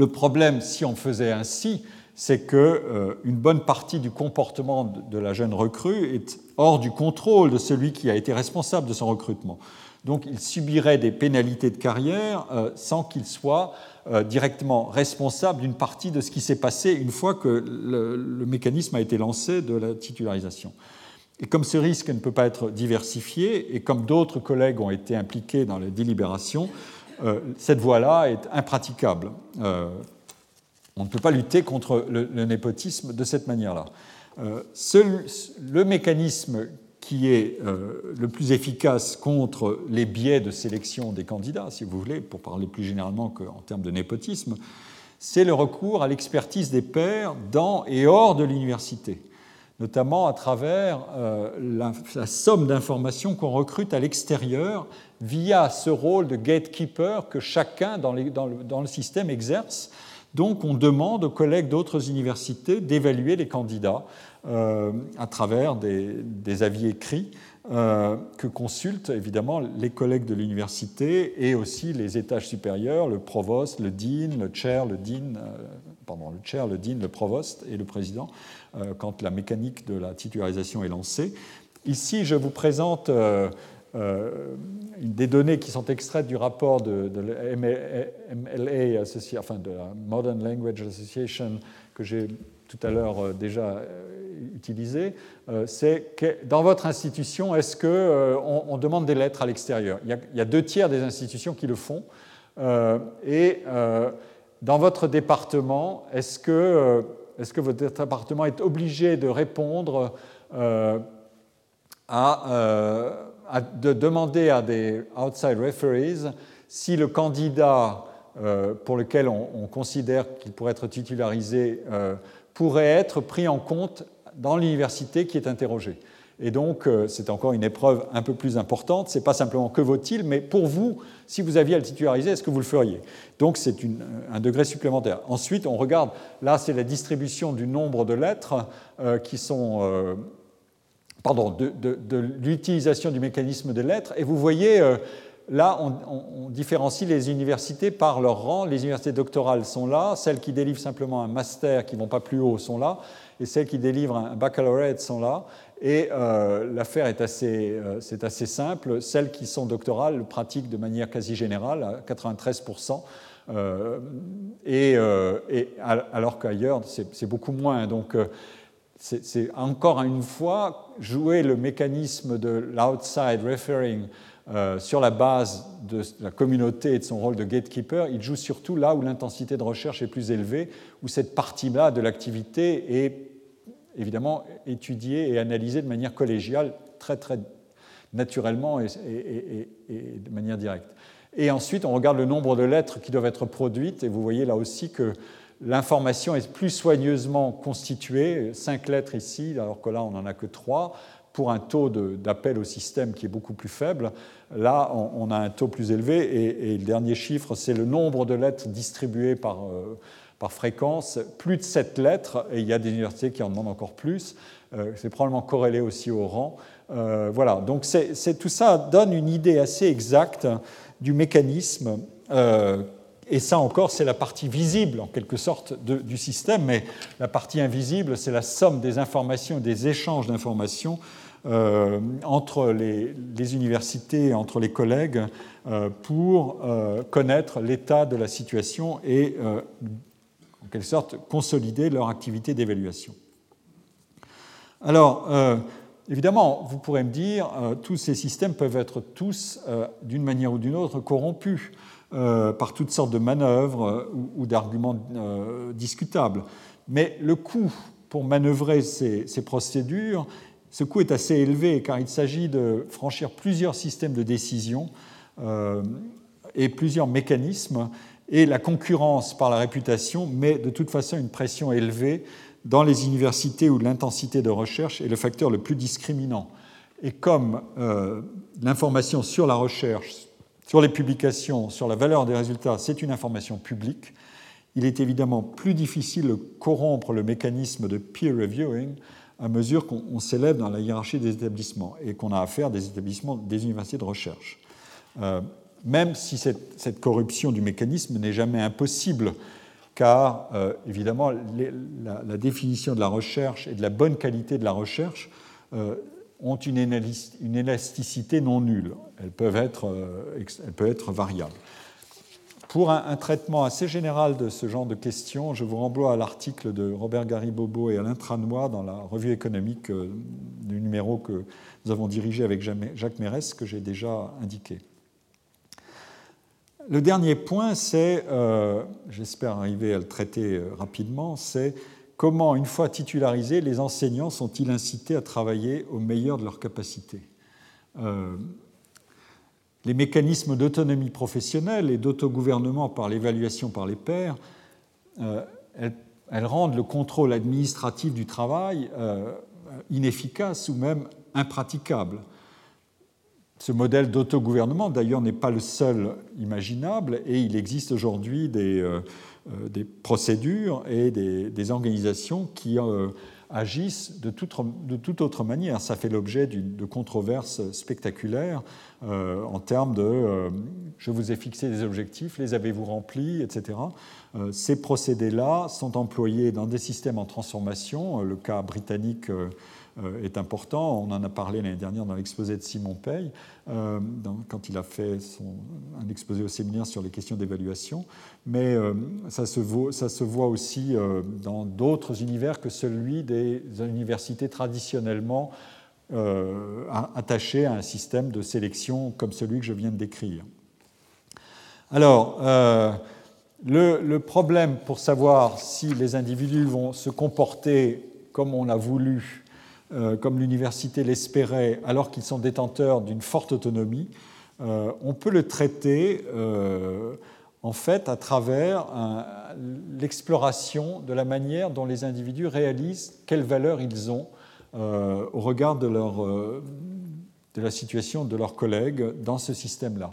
problème, si on faisait ainsi, c'est qu'une euh, bonne partie du comportement de la jeune recrue est hors du contrôle de celui qui a été responsable de son recrutement. Donc il subirait des pénalités de carrière euh, sans qu'il soit euh, directement responsable d'une partie de ce qui s'est passé une fois que le, mécanisme a été lancé de la titularisation. Et comme ce risque ne peut pas être diversifié, et comme d'autres collègues ont été impliqués dans les délibérations, cette voie-là est impraticable on ne peut pas lutter contre le, népotisme de cette manière-là. Euh, le mécanisme qui est euh, le plus efficace contre les biais de sélection des candidats, si vous voulez, pour parler plus généralement qu'en termes de népotisme, c'est le recours à l'expertise des pairs dans et hors de l'université, notamment à travers euh, la, somme d'informations qu'on recrute à l'extérieur via ce rôle de gatekeeper que chacun dans, dans le système exerce donc on demande aux collègues d'autres universités d'évaluer les candidats euh, à travers des, avis écrits euh, que consultent évidemment les collègues de l'université et aussi les étages supérieurs, le provost, le dean, le chair, le dean, euh, pardon, le chair, le dean, le provost et le président quand la mécanique de la titularisation est lancée. Ici, je vous présente des données qui sont extraites du rapport de, la MLA, enfin de la Modern Language Association, que j'ai tout à l'heure euh, déjà euh, utilisé, c'est que dans votre institution, est-ce qu'on on demande des lettres à l'extérieur? Il, il, y a deux tiers des institutions qui le font. et dans votre département, est-ce que, est que votre département est obligé de répondre à de demander à des outside referees si le candidat euh, pour lequel on, considère qu'il pourrait être titularisé euh, pourrait être pris en compte dans l'université qui est interrogée. Et donc, euh, c'est encore une épreuve un peu plus importante. Ce n'est pas simplement que vaut-il, mais pour vous, si vous aviez à le titulariser, est-ce que vous le feriez? Donc, c'est un degré supplémentaire. Ensuite, on regarde, là, c'est la distribution du nombre de lettres qui sont de, l'utilisation du mécanisme des lettres. Et vous voyez, euh, là, on, différencie les universités par leur rang. Les universités doctorales sont là, celles qui délivrent simplement un master qui ne vont pas plus haut sont là, et celles qui délivrent un baccalauréat sont là. Et euh, l'affaire est assez, euh, c'est assez simple. Celles qui sont doctorales le pratiquent de manière quasi générale, à 93%. Euh, et, et, alors qu'ailleurs, c'est beaucoup moins. Donc, c'est encore une fois jouer le mécanisme de l'outside referring euh, sur la base de la communauté et de son rôle de gatekeeper, il joue surtout là où l'intensité de recherche est plus élevée, où cette partie-là de l'activité est évidemment étudiée et analysée de manière collégiale, très très naturellement et, et de manière directe. Et ensuite, on regarde le nombre de lettres qui doivent être produites, et vous voyez là aussi que l'information est plus soigneusement constituée, cinq lettres ici, alors que là on n'en a que trois, pour un taux d'appel au système qui est beaucoup plus faible. Là, on, a un taux plus élevé et, le dernier chiffre, c'est le nombre de lettres distribuées par, euh, par fréquence. Plus de 7 lettres, et il y a des universités qui en demandent encore plus. Euh, c'est probablement corrélé aussi au rang. Euh, voilà, donc c'est tout ça donne une idée assez exacte du mécanisme. Et ça encore, c'est la partie visible en quelque sorte du système, mais la partie invisible, c'est la somme des informations, des échanges d'informations euh, entre les, universités, entre les collègues, euh, pour euh, connaître l'état de la situation et, en quelque sorte, consolider leur activité d'évaluation. Alors, évidemment, vous pourrez me dire, tous ces systèmes peuvent être tous, d'une manière ou d'une autre, corrompus. Par toutes sortes de manœuvres ou, d'arguments discutables. Mais le coût pour manœuvrer ces procédures ce coût est assez élevé car il s'agit de franchir plusieurs systèmes de décision euh, et plusieurs mécanismes, et la concurrence par la réputation met de toute façon une pression élevée dans les universités où l'intensité de recherche est le facteur le plus discriminant. Et comme euh, l'information sur la recherche, sur les publications, sur la valeur des résultats, c'est une information publique, il est évidemment plus difficile de corrompre le mécanisme de peer reviewing à mesure qu'on s'élève dans la hiérarchie des établissements et qu'on a affaire des établissements des universités de recherche. Euh, même si cette, corruption du mécanisme n'est jamais impossible, car euh, évidemment la, définition de la recherche et de la bonne qualité de la recherche euh, ont une, élasticité non nulle. Elles peuvent être, elles peuvent être variables. Pour un, traitement assez général de ce genre de questions, je vous renvoie à l'article de Robert Garibobo et Alain Tranois dans la revue économique euh, du numéro que nous avons dirigé avec Jacques Mérès, que j'ai déjà indiqué. Le dernier point, c'est, euh, j'espère arriver à le traiter euh, rapidement, c'est comment, une fois titularisés, les enseignants sont-ils incités à travailler au meilleur de leurs capacités? Les mécanismes d'autonomie professionnelle et d'autogouvernement par l'évaluation par les pairs, euh, elles, rendent le contrôle administratif du travail euh, inefficace ou même impraticable. Ce modèle d'autogouvernement, d'ailleurs, n'est pas le seul imaginable et il existe aujourd'hui des, euh, procédures et des, organisations qui agissent de toute, autre manière. Ça fait l'objet de controverses spectaculaires euh, en termes de euh, je vous ai fixé des objectifs, les avez-vous remplis, etc. Euh, ces procédés-là sont employés dans des systèmes en transformation. Le cas britannique est important. On en a parlé l'année dernière dans l'exposé de Simon Pey, quand il a fait un exposé au séminaire sur les questions d'évaluation. Mais ça se, voit, ça, se voit, aussi dans d'autres univers que celui des universités traditionnellement euh, attaché à un système de sélection comme celui que je viens de décrire. Alors, euh, le, problème pour savoir si les individus vont se comporter comme on l'a voulu, euh, comme l'université l'espérait, alors qu'ils sont détenteurs d'une forte autonomie, on peut le traiter en fait à travers l'exploration de la manière dont les individus réalisent quelles valeurs ils ont euh, au regard de, leur, euh, de, la situation de leurs collègues dans ce système-là.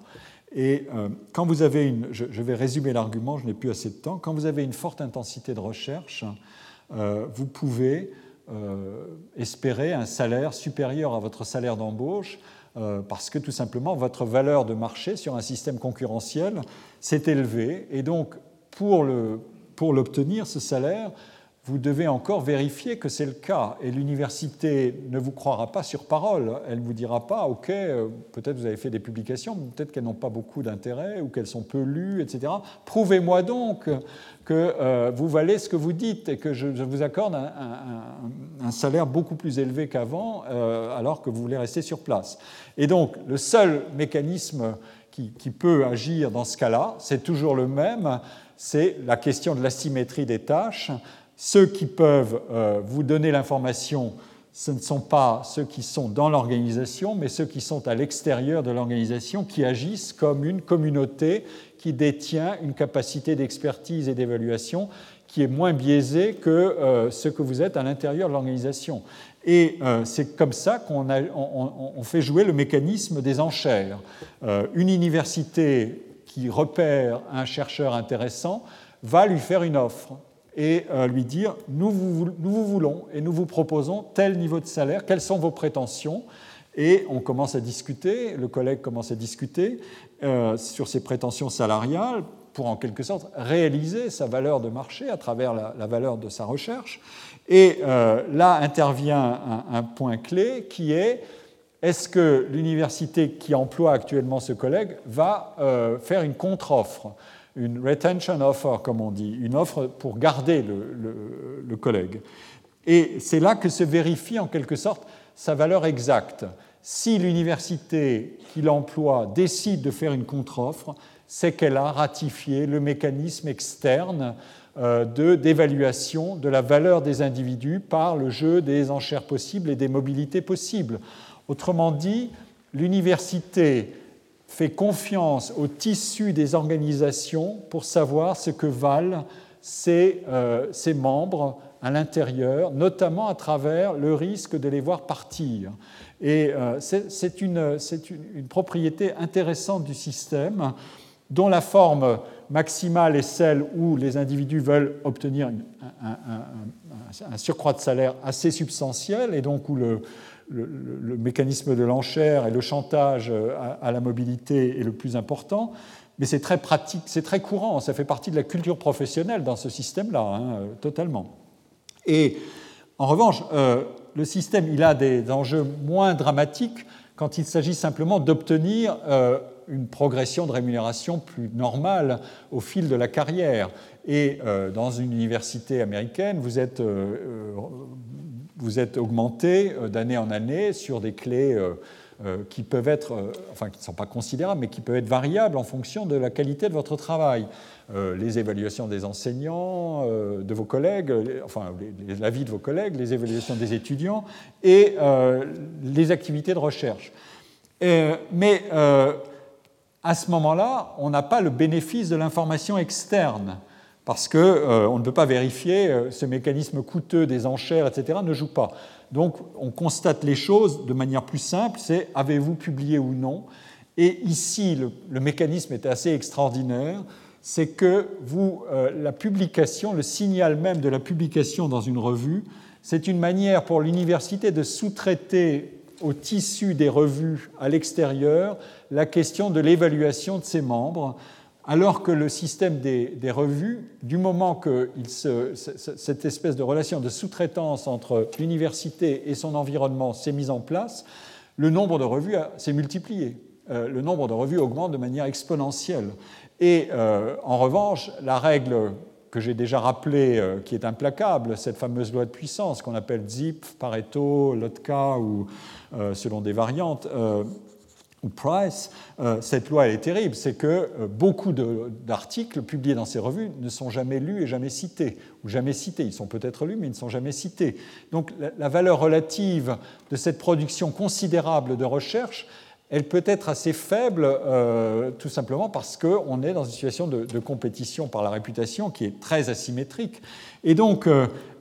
Et euh, quand vous avez une, je, vais résumer l'argument, je n'ai plus assez de temps, quand vous avez une forte intensité de recherche, vous pouvez espérer un salaire supérieur à votre salaire d'embauche parce que tout simplement votre valeur de marché sur un système concurrentiel s'est élevée. Et donc, pour l'obtenir, ce salaire, vous devez encore vérifier que c'est le cas. Et l'université ne vous croira pas sur parole. Elle ne vous dira pas, OK, euh, peut-être vous avez fait des publications, peut-être qu'elles n'ont pas beaucoup d'intérêt ou qu'elles sont peu lues, etc. Prouvez-moi donc que euh, vous valez ce que vous dites et que je, vous accorde un, salaire beaucoup plus élevé qu'avant, euh, alors que vous voulez rester sur place. Et donc, le seul mécanisme qui, qui peut agir dans ce cas-là, c'est toujours le même, c'est la question de l'asymétrie des tâches ceux qui peuvent euh, vous donner l'information, ce ne sont pas ceux qui sont dans l'organisation, mais ceux qui sont à l'extérieur de l'organisation, qui agissent comme une communauté qui détient une capacité d'expertise et d'évaluation qui est moins biaisée que euh, ce que vous êtes à l'intérieur de l'organisation. Et euh, c'est comme ça qu'on on, fait jouer le mécanisme des enchères. une université qui repère un chercheur intéressant va lui faire une offre et euh, lui dire nous vous, nous voulons et nous vous proposons tel niveau de salaire, quelles sont vos prétentions? Et on commence à discuter, le collègue commence à discuter euh, sur ses prétentions salariales pour en quelque sorte réaliser sa valeur de marché à travers la, valeur de sa recherche. Et euh, là intervient un, point clé qui est est-ce que l'université qui emploie actuellement ce collègue va faire une contre-offre? Une retention offer, comme on dit, une offre pour garder le, collègue. Et c'est là que se vérifie en quelque sorte sa valeur exacte. Si l'université qui l'emploie décide de faire une contre-offre, c'est qu'elle a ratifié le mécanisme externe euh, d'évaluation de la valeur des individus par le jeu des enchères possibles et des mobilités possibles. Autrement dit, l'université fait confiance au tissu des organisations pour savoir ce que valent ses, euh, membres à l'intérieur, notamment à travers le risque de les voir partir. Et euh, c'est une, une, propriété intéressante du système dont la forme maximale est celle où les individus veulent obtenir un, un surcroît de salaire assez substantiel et donc où le, le, mécanisme de l'enchère et le chantage à, la mobilité est le plus important, mais c'est très pratique, c'est très courant, ça fait partie de la culture professionnelle dans ce système-là, hein, totalement. Et en revanche, euh, le système, il a des enjeux moins dramatiques quand il s'agit simplement d'obtenir euh, une progression de rémunération plus normale au fil de la carrière. Et euh, dans une université américaine, vous êtes vous êtes augmenté euh, d'année en année sur des clés euh, euh, qui peuvent être, enfin qui ne sont pas considérables, mais qui peuvent être variables en fonction de la qualité de votre travail. les évaluations des enseignants, de vos collègues, enfin l'avis de vos collègues, les évaluations des étudiants et les activités de recherche. mais à ce moment-là, on n'a pas le bénéfice de l'information externe parce qu'on euh, ne peut pas vérifier, euh, ce mécanisme coûteux des enchères, etc., ne joue pas. Donc on constate les choses de manière plus simple, c'est avez-vous publié ou non? Et ici, le, mécanisme est assez extraordinaire, c'est que vous, euh, la publication, le signal même de la publication dans une revue, c'est une manière pour l'université de sous-traiter au tissu des revues à l'extérieur la question de l'évaluation de ses membres alors que le système des, revues, du moment que cette espèce de relation de sous-traitance entre l'université et son environnement s'est mise en place, le nombre de revues s'est multiplié. Euh, le nombre de revues augmente de manière exponentielle. Et euh, en revanche, la règle que j'ai déjà rappelée, euh, qui est implacable, cette fameuse loi de puissance qu'on appelle ZIP, Pareto, Lotka ou selon des variantes, ou Price, euh, cette loi elle est terrible, c'est que euh, beaucoup d'articles publiés dans ces revues ne sont jamais lus et jamais cités, ou jamais cités. Ils sont peut-être lus, mais ils ne sont jamais cités. Donc la, valeur relative de cette production considérable de recherche, elle peut être assez faible, euh, tout simplement parce qu'on est dans une situation de, de, compétition par la réputation qui est très asymétrique. Et donc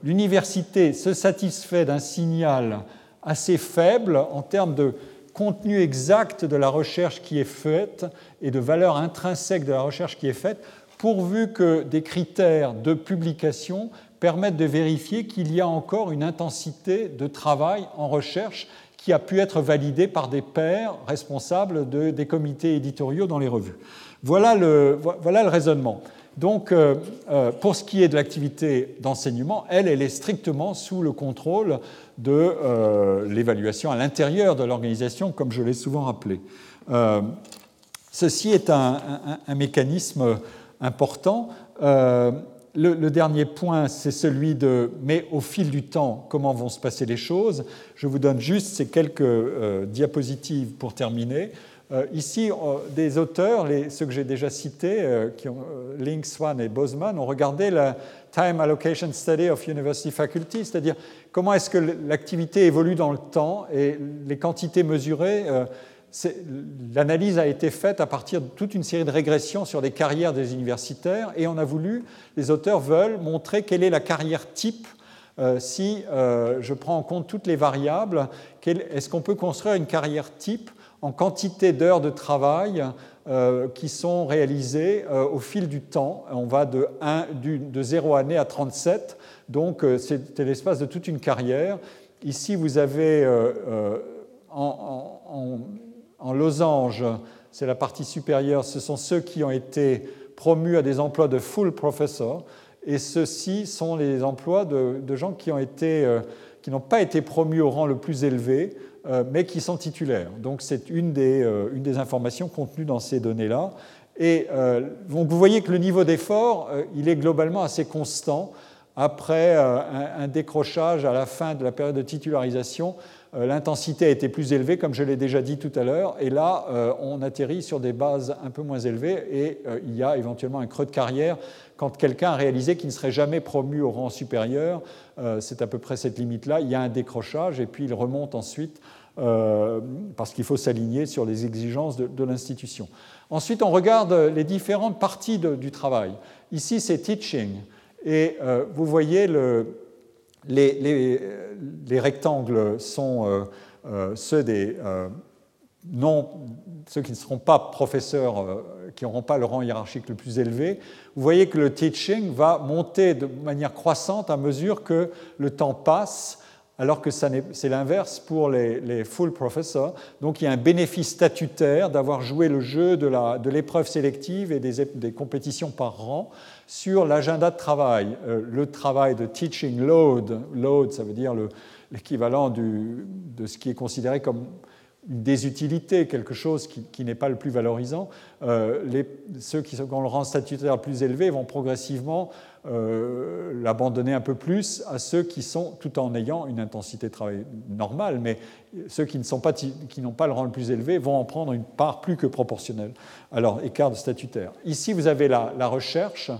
l'université se satisfait d'un signal assez faible en termes de contenu exact de la recherche qui est faite et de valeur intrinsèque de la recherche qui est faite, pourvu que des critères de publication permettent de vérifier qu'il y a encore une intensité de travail en recherche qui a pu être validé par des pairs responsables de, des comités éditoriaux dans les revues. Voilà le, voilà le raisonnement. Donc, euh, euh, pour ce qui est de l'activité d'enseignement, elle, est strictement sous le contrôle de euh, l'évaluation à l'intérieur de l'organisation, comme je l'ai souvent rappelé. ceci est un, mécanisme important. Le, dernier point, c'est celui de mais au fil du temps, comment vont se passer les choses? Je vous donne juste ces quelques diapositives pour terminer. Euh, ici, des auteurs, ceux que j'ai déjà cités, euh, qui euh, Link, Swan et Boseman, ont regardé la Time Allocation Study of University Faculty, c'est-à-dire comment est-ce que l'activité évolue dans le temps et les quantités mesurées. L'analyse a été faite à partir de toute une série de régressions sur les carrières des universitaires et on a voulu, les auteurs veulent montrer quelle est la carrière type si je prends en compte toutes les variables. Est-ce qu'on peut construire une carrière type en quantité d'heures de travail euh, qui sont réalisées euh, au fil du temps. On va de, 1, de 0 année à 37, donc euh, c'était l'espace de toute une carrière. Ici, vous avez en, en, losange, c'est la partie supérieure, ce sont ceux qui ont été promus à des emplois de full professor, et ceux-ci sont les emplois de, gens qui n'ont pas été promus au rang le plus élevé, euh, mais qui sont titulaires. Donc c'est une, euh, des informations contenues dans ces données-là. Et euh, donc vous voyez que le niveau d'effort, il est globalement assez constant après un, décrochage à la fin de la période de titularisation. L'intensité a été plus élevée, comme je l'ai déjà dit tout à l'heure, et là, on atterrit sur des bases un peu moins élevées, et il y a éventuellement un creux de carrière quand quelqu'un a réalisé qu'il ne serait jamais promu au rang supérieur, euh, c'est à peu près cette limite-là, il y a un décrochage et puis il remonte ensuite euh, parce qu'il faut s'aligner sur les exigences de, l'institution. Ensuite, on regarde les différentes parties du travail. Ici, c'est teaching. Et euh, vous voyez, le, les, les, rectangles sont ceux des non, ceux qui ne seront pas professeurs, qui n'auront pas le rang hiérarchique le plus élevé, vous voyez que le teaching va monter de manière croissante à mesure que le temps passe, alors que c'est l'inverse pour les, full professors. Donc il y a un bénéfice statutaire d'avoir joué le jeu de l'épreuve sélective et des, compétitions par rang sur l'agenda de travail. Euh, le travail de teaching load, load ça veut dire l'équivalent de ce qui est considéré comme une désutilité, quelque chose qui, n'est pas le plus valorisant, euh, ceux qui ont le rang statutaire plus élevé vont progressivement euh, l'abandonner un peu plus à ceux qui sont, tout en ayant une intensité de travail normale, mais ceux qui n'ont pas, pas, le rang le plus élevé vont en prendre une part plus que proportionnelle. Alors, écart de statutaire. Ici, vous avez la, recherche.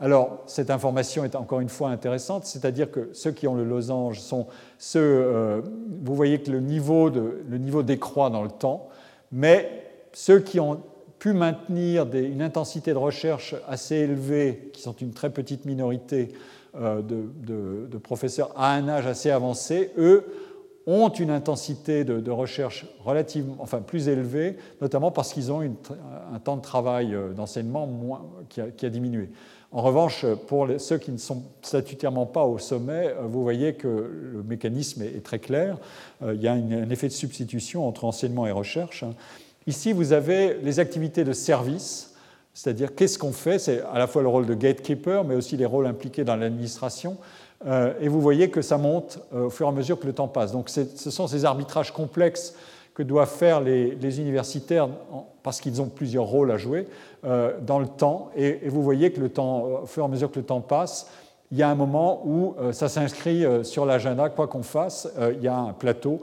Alors, cette information est encore une fois intéressante, c'est-à-dire que ceux qui ont le losange sont ceux, euh, vous voyez que le niveau, le niveau décroît dans le temps, mais ceux qui ont pu maintenir une intensité de recherche assez élevée, qui sont une très petite minorité euh, de, professeurs à un âge assez avancé, eux ont une intensité de, recherche relativement, enfin plus élevée, notamment parce qu'ils ont un temps de travail euh, d'enseignement qui a diminué. En revanche, pour ceux qui ne sont statutairement pas au sommet, euh, vous voyez que le mécanisme est très clair. Il y a un effet de substitution entre enseignement et recherche. Ici, vous avez les activités de service, c'est-à-dire qu'est-ce qu'on fait C'est à la fois le rôle de gatekeeper, mais aussi les rôles impliqués dans l'administration. Euh, et vous voyez que ça monte au fur et à mesure que le temps passe. Donc ce sont ces arbitrages complexes que doivent faire les, universitaires parce qu'ils ont plusieurs rôles à jouer euh, dans le temps. Et, vous voyez que le temps, euh, au fur et à mesure que le temps passe, il y a un moment où euh, ça s'inscrit sur l'agenda, quoi qu'on fasse, il y a un plateau.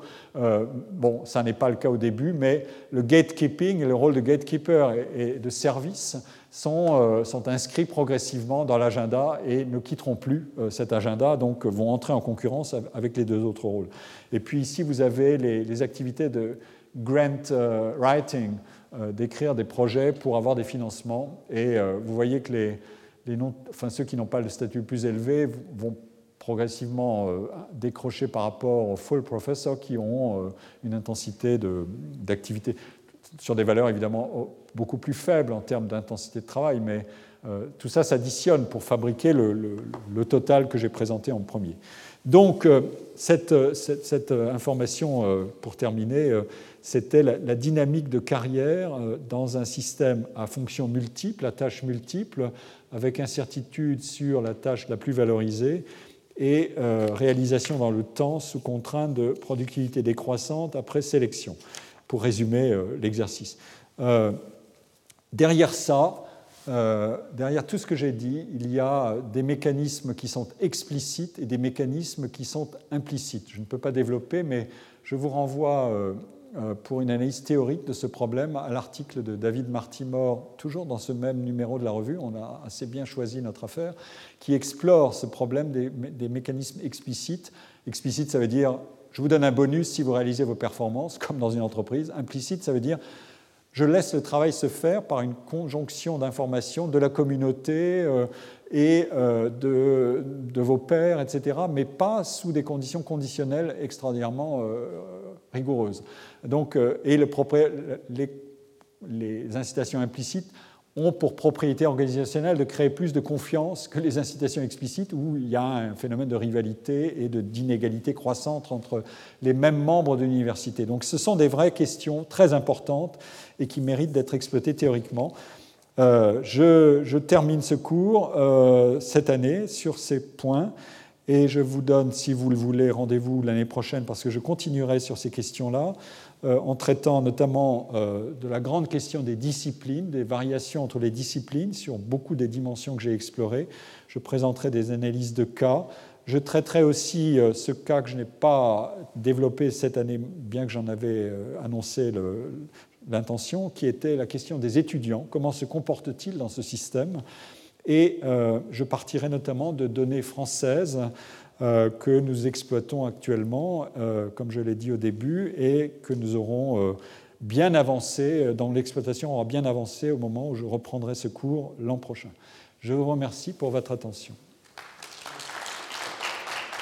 bon, ça n'est pas le cas au début, mais le gatekeeping le rôle de gatekeeper et, de service sont, inscrits progressivement dans l'agenda et ne quitteront plus cet agenda, donc vont entrer en concurrence avec les deux autres rôles. Et puis ici, vous avez les, les activités de grant writing, euh, d'écrire des projets pour avoir des financements. Et euh, vous voyez que les, les enfin, ceux qui n'ont pas le statut plus élevé vont progressivement euh, décrocher par rapport aux full professors qui ont une intensité d'activité sur des valeurs évidemment beaucoup plus faibles en termes d'intensité de travail, mais tout ça s'additionne pour fabriquer le, le, total que j'ai présenté en premier. Donc, cette, information, pour terminer, c'était la, dynamique de carrière dans un système à fonctions multiples, à tâches multiples, avec incertitude sur la tâche la plus valorisée et réalisation dans le temps sous contrainte de productivité décroissante après sélection, pour résumer l'exercice. derrière ça, euh, derrière tout ce que j'ai dit, il y a des mécanismes qui sont explicites et des mécanismes qui sont implicites. Je ne peux pas développer, mais je vous renvoie euh, euh, pour une analyse théorique de ce problème à l'article de David Martimore, toujours dans ce même numéro de la revue, on a assez bien choisi notre affaire, qui explore ce problème des, des mécanismes explicites. Explicite, ça veut dire je vous donne un bonus si vous réalisez vos performances, comme dans une entreprise. Implicite, ça veut dire je laisse le travail se faire par une conjonction d'informations de la communauté euh, et euh, de, vos pairs, etc., mais pas sous des conditions conditionnelles extraordinairement euh, rigoureuses. Donc, et le, les, les incitations implicites ont pour propriété organisationnelle de créer plus de confiance que les incitations explicites où il y a un phénomène de rivalité et d'inégalité croissante entre les mêmes membres de l'université. Donc ce sont des vraies questions très importantes et qui méritent d'être exploitées théoriquement. Euh, je, termine ce cours euh, cette année sur ces points et je vous donne, si vous le voulez, rendez-vous l'année prochaine parce que je continuerai sur ces questions-là. Euh, en traitant notamment de la grande question des disciplines, des variations entre les disciplines sur beaucoup des dimensions que j'ai explorées. Je présenterai des analyses de cas. Je traiterai aussi ce cas que je n'ai pas développé cette année, bien que j'en avais annoncé l'intention, qui était la question des étudiants. Comment se comportent-ils dans ce système? Et je partirai notamment de données françaises euh, que nous exploitons actuellement, euh, comme je l'ai dit au début, et que nous aurons euh, bien avancé, dont l'exploitation aura bien avancé au moment où je reprendrai ce cours l'an prochain. Je vous remercie pour votre attention.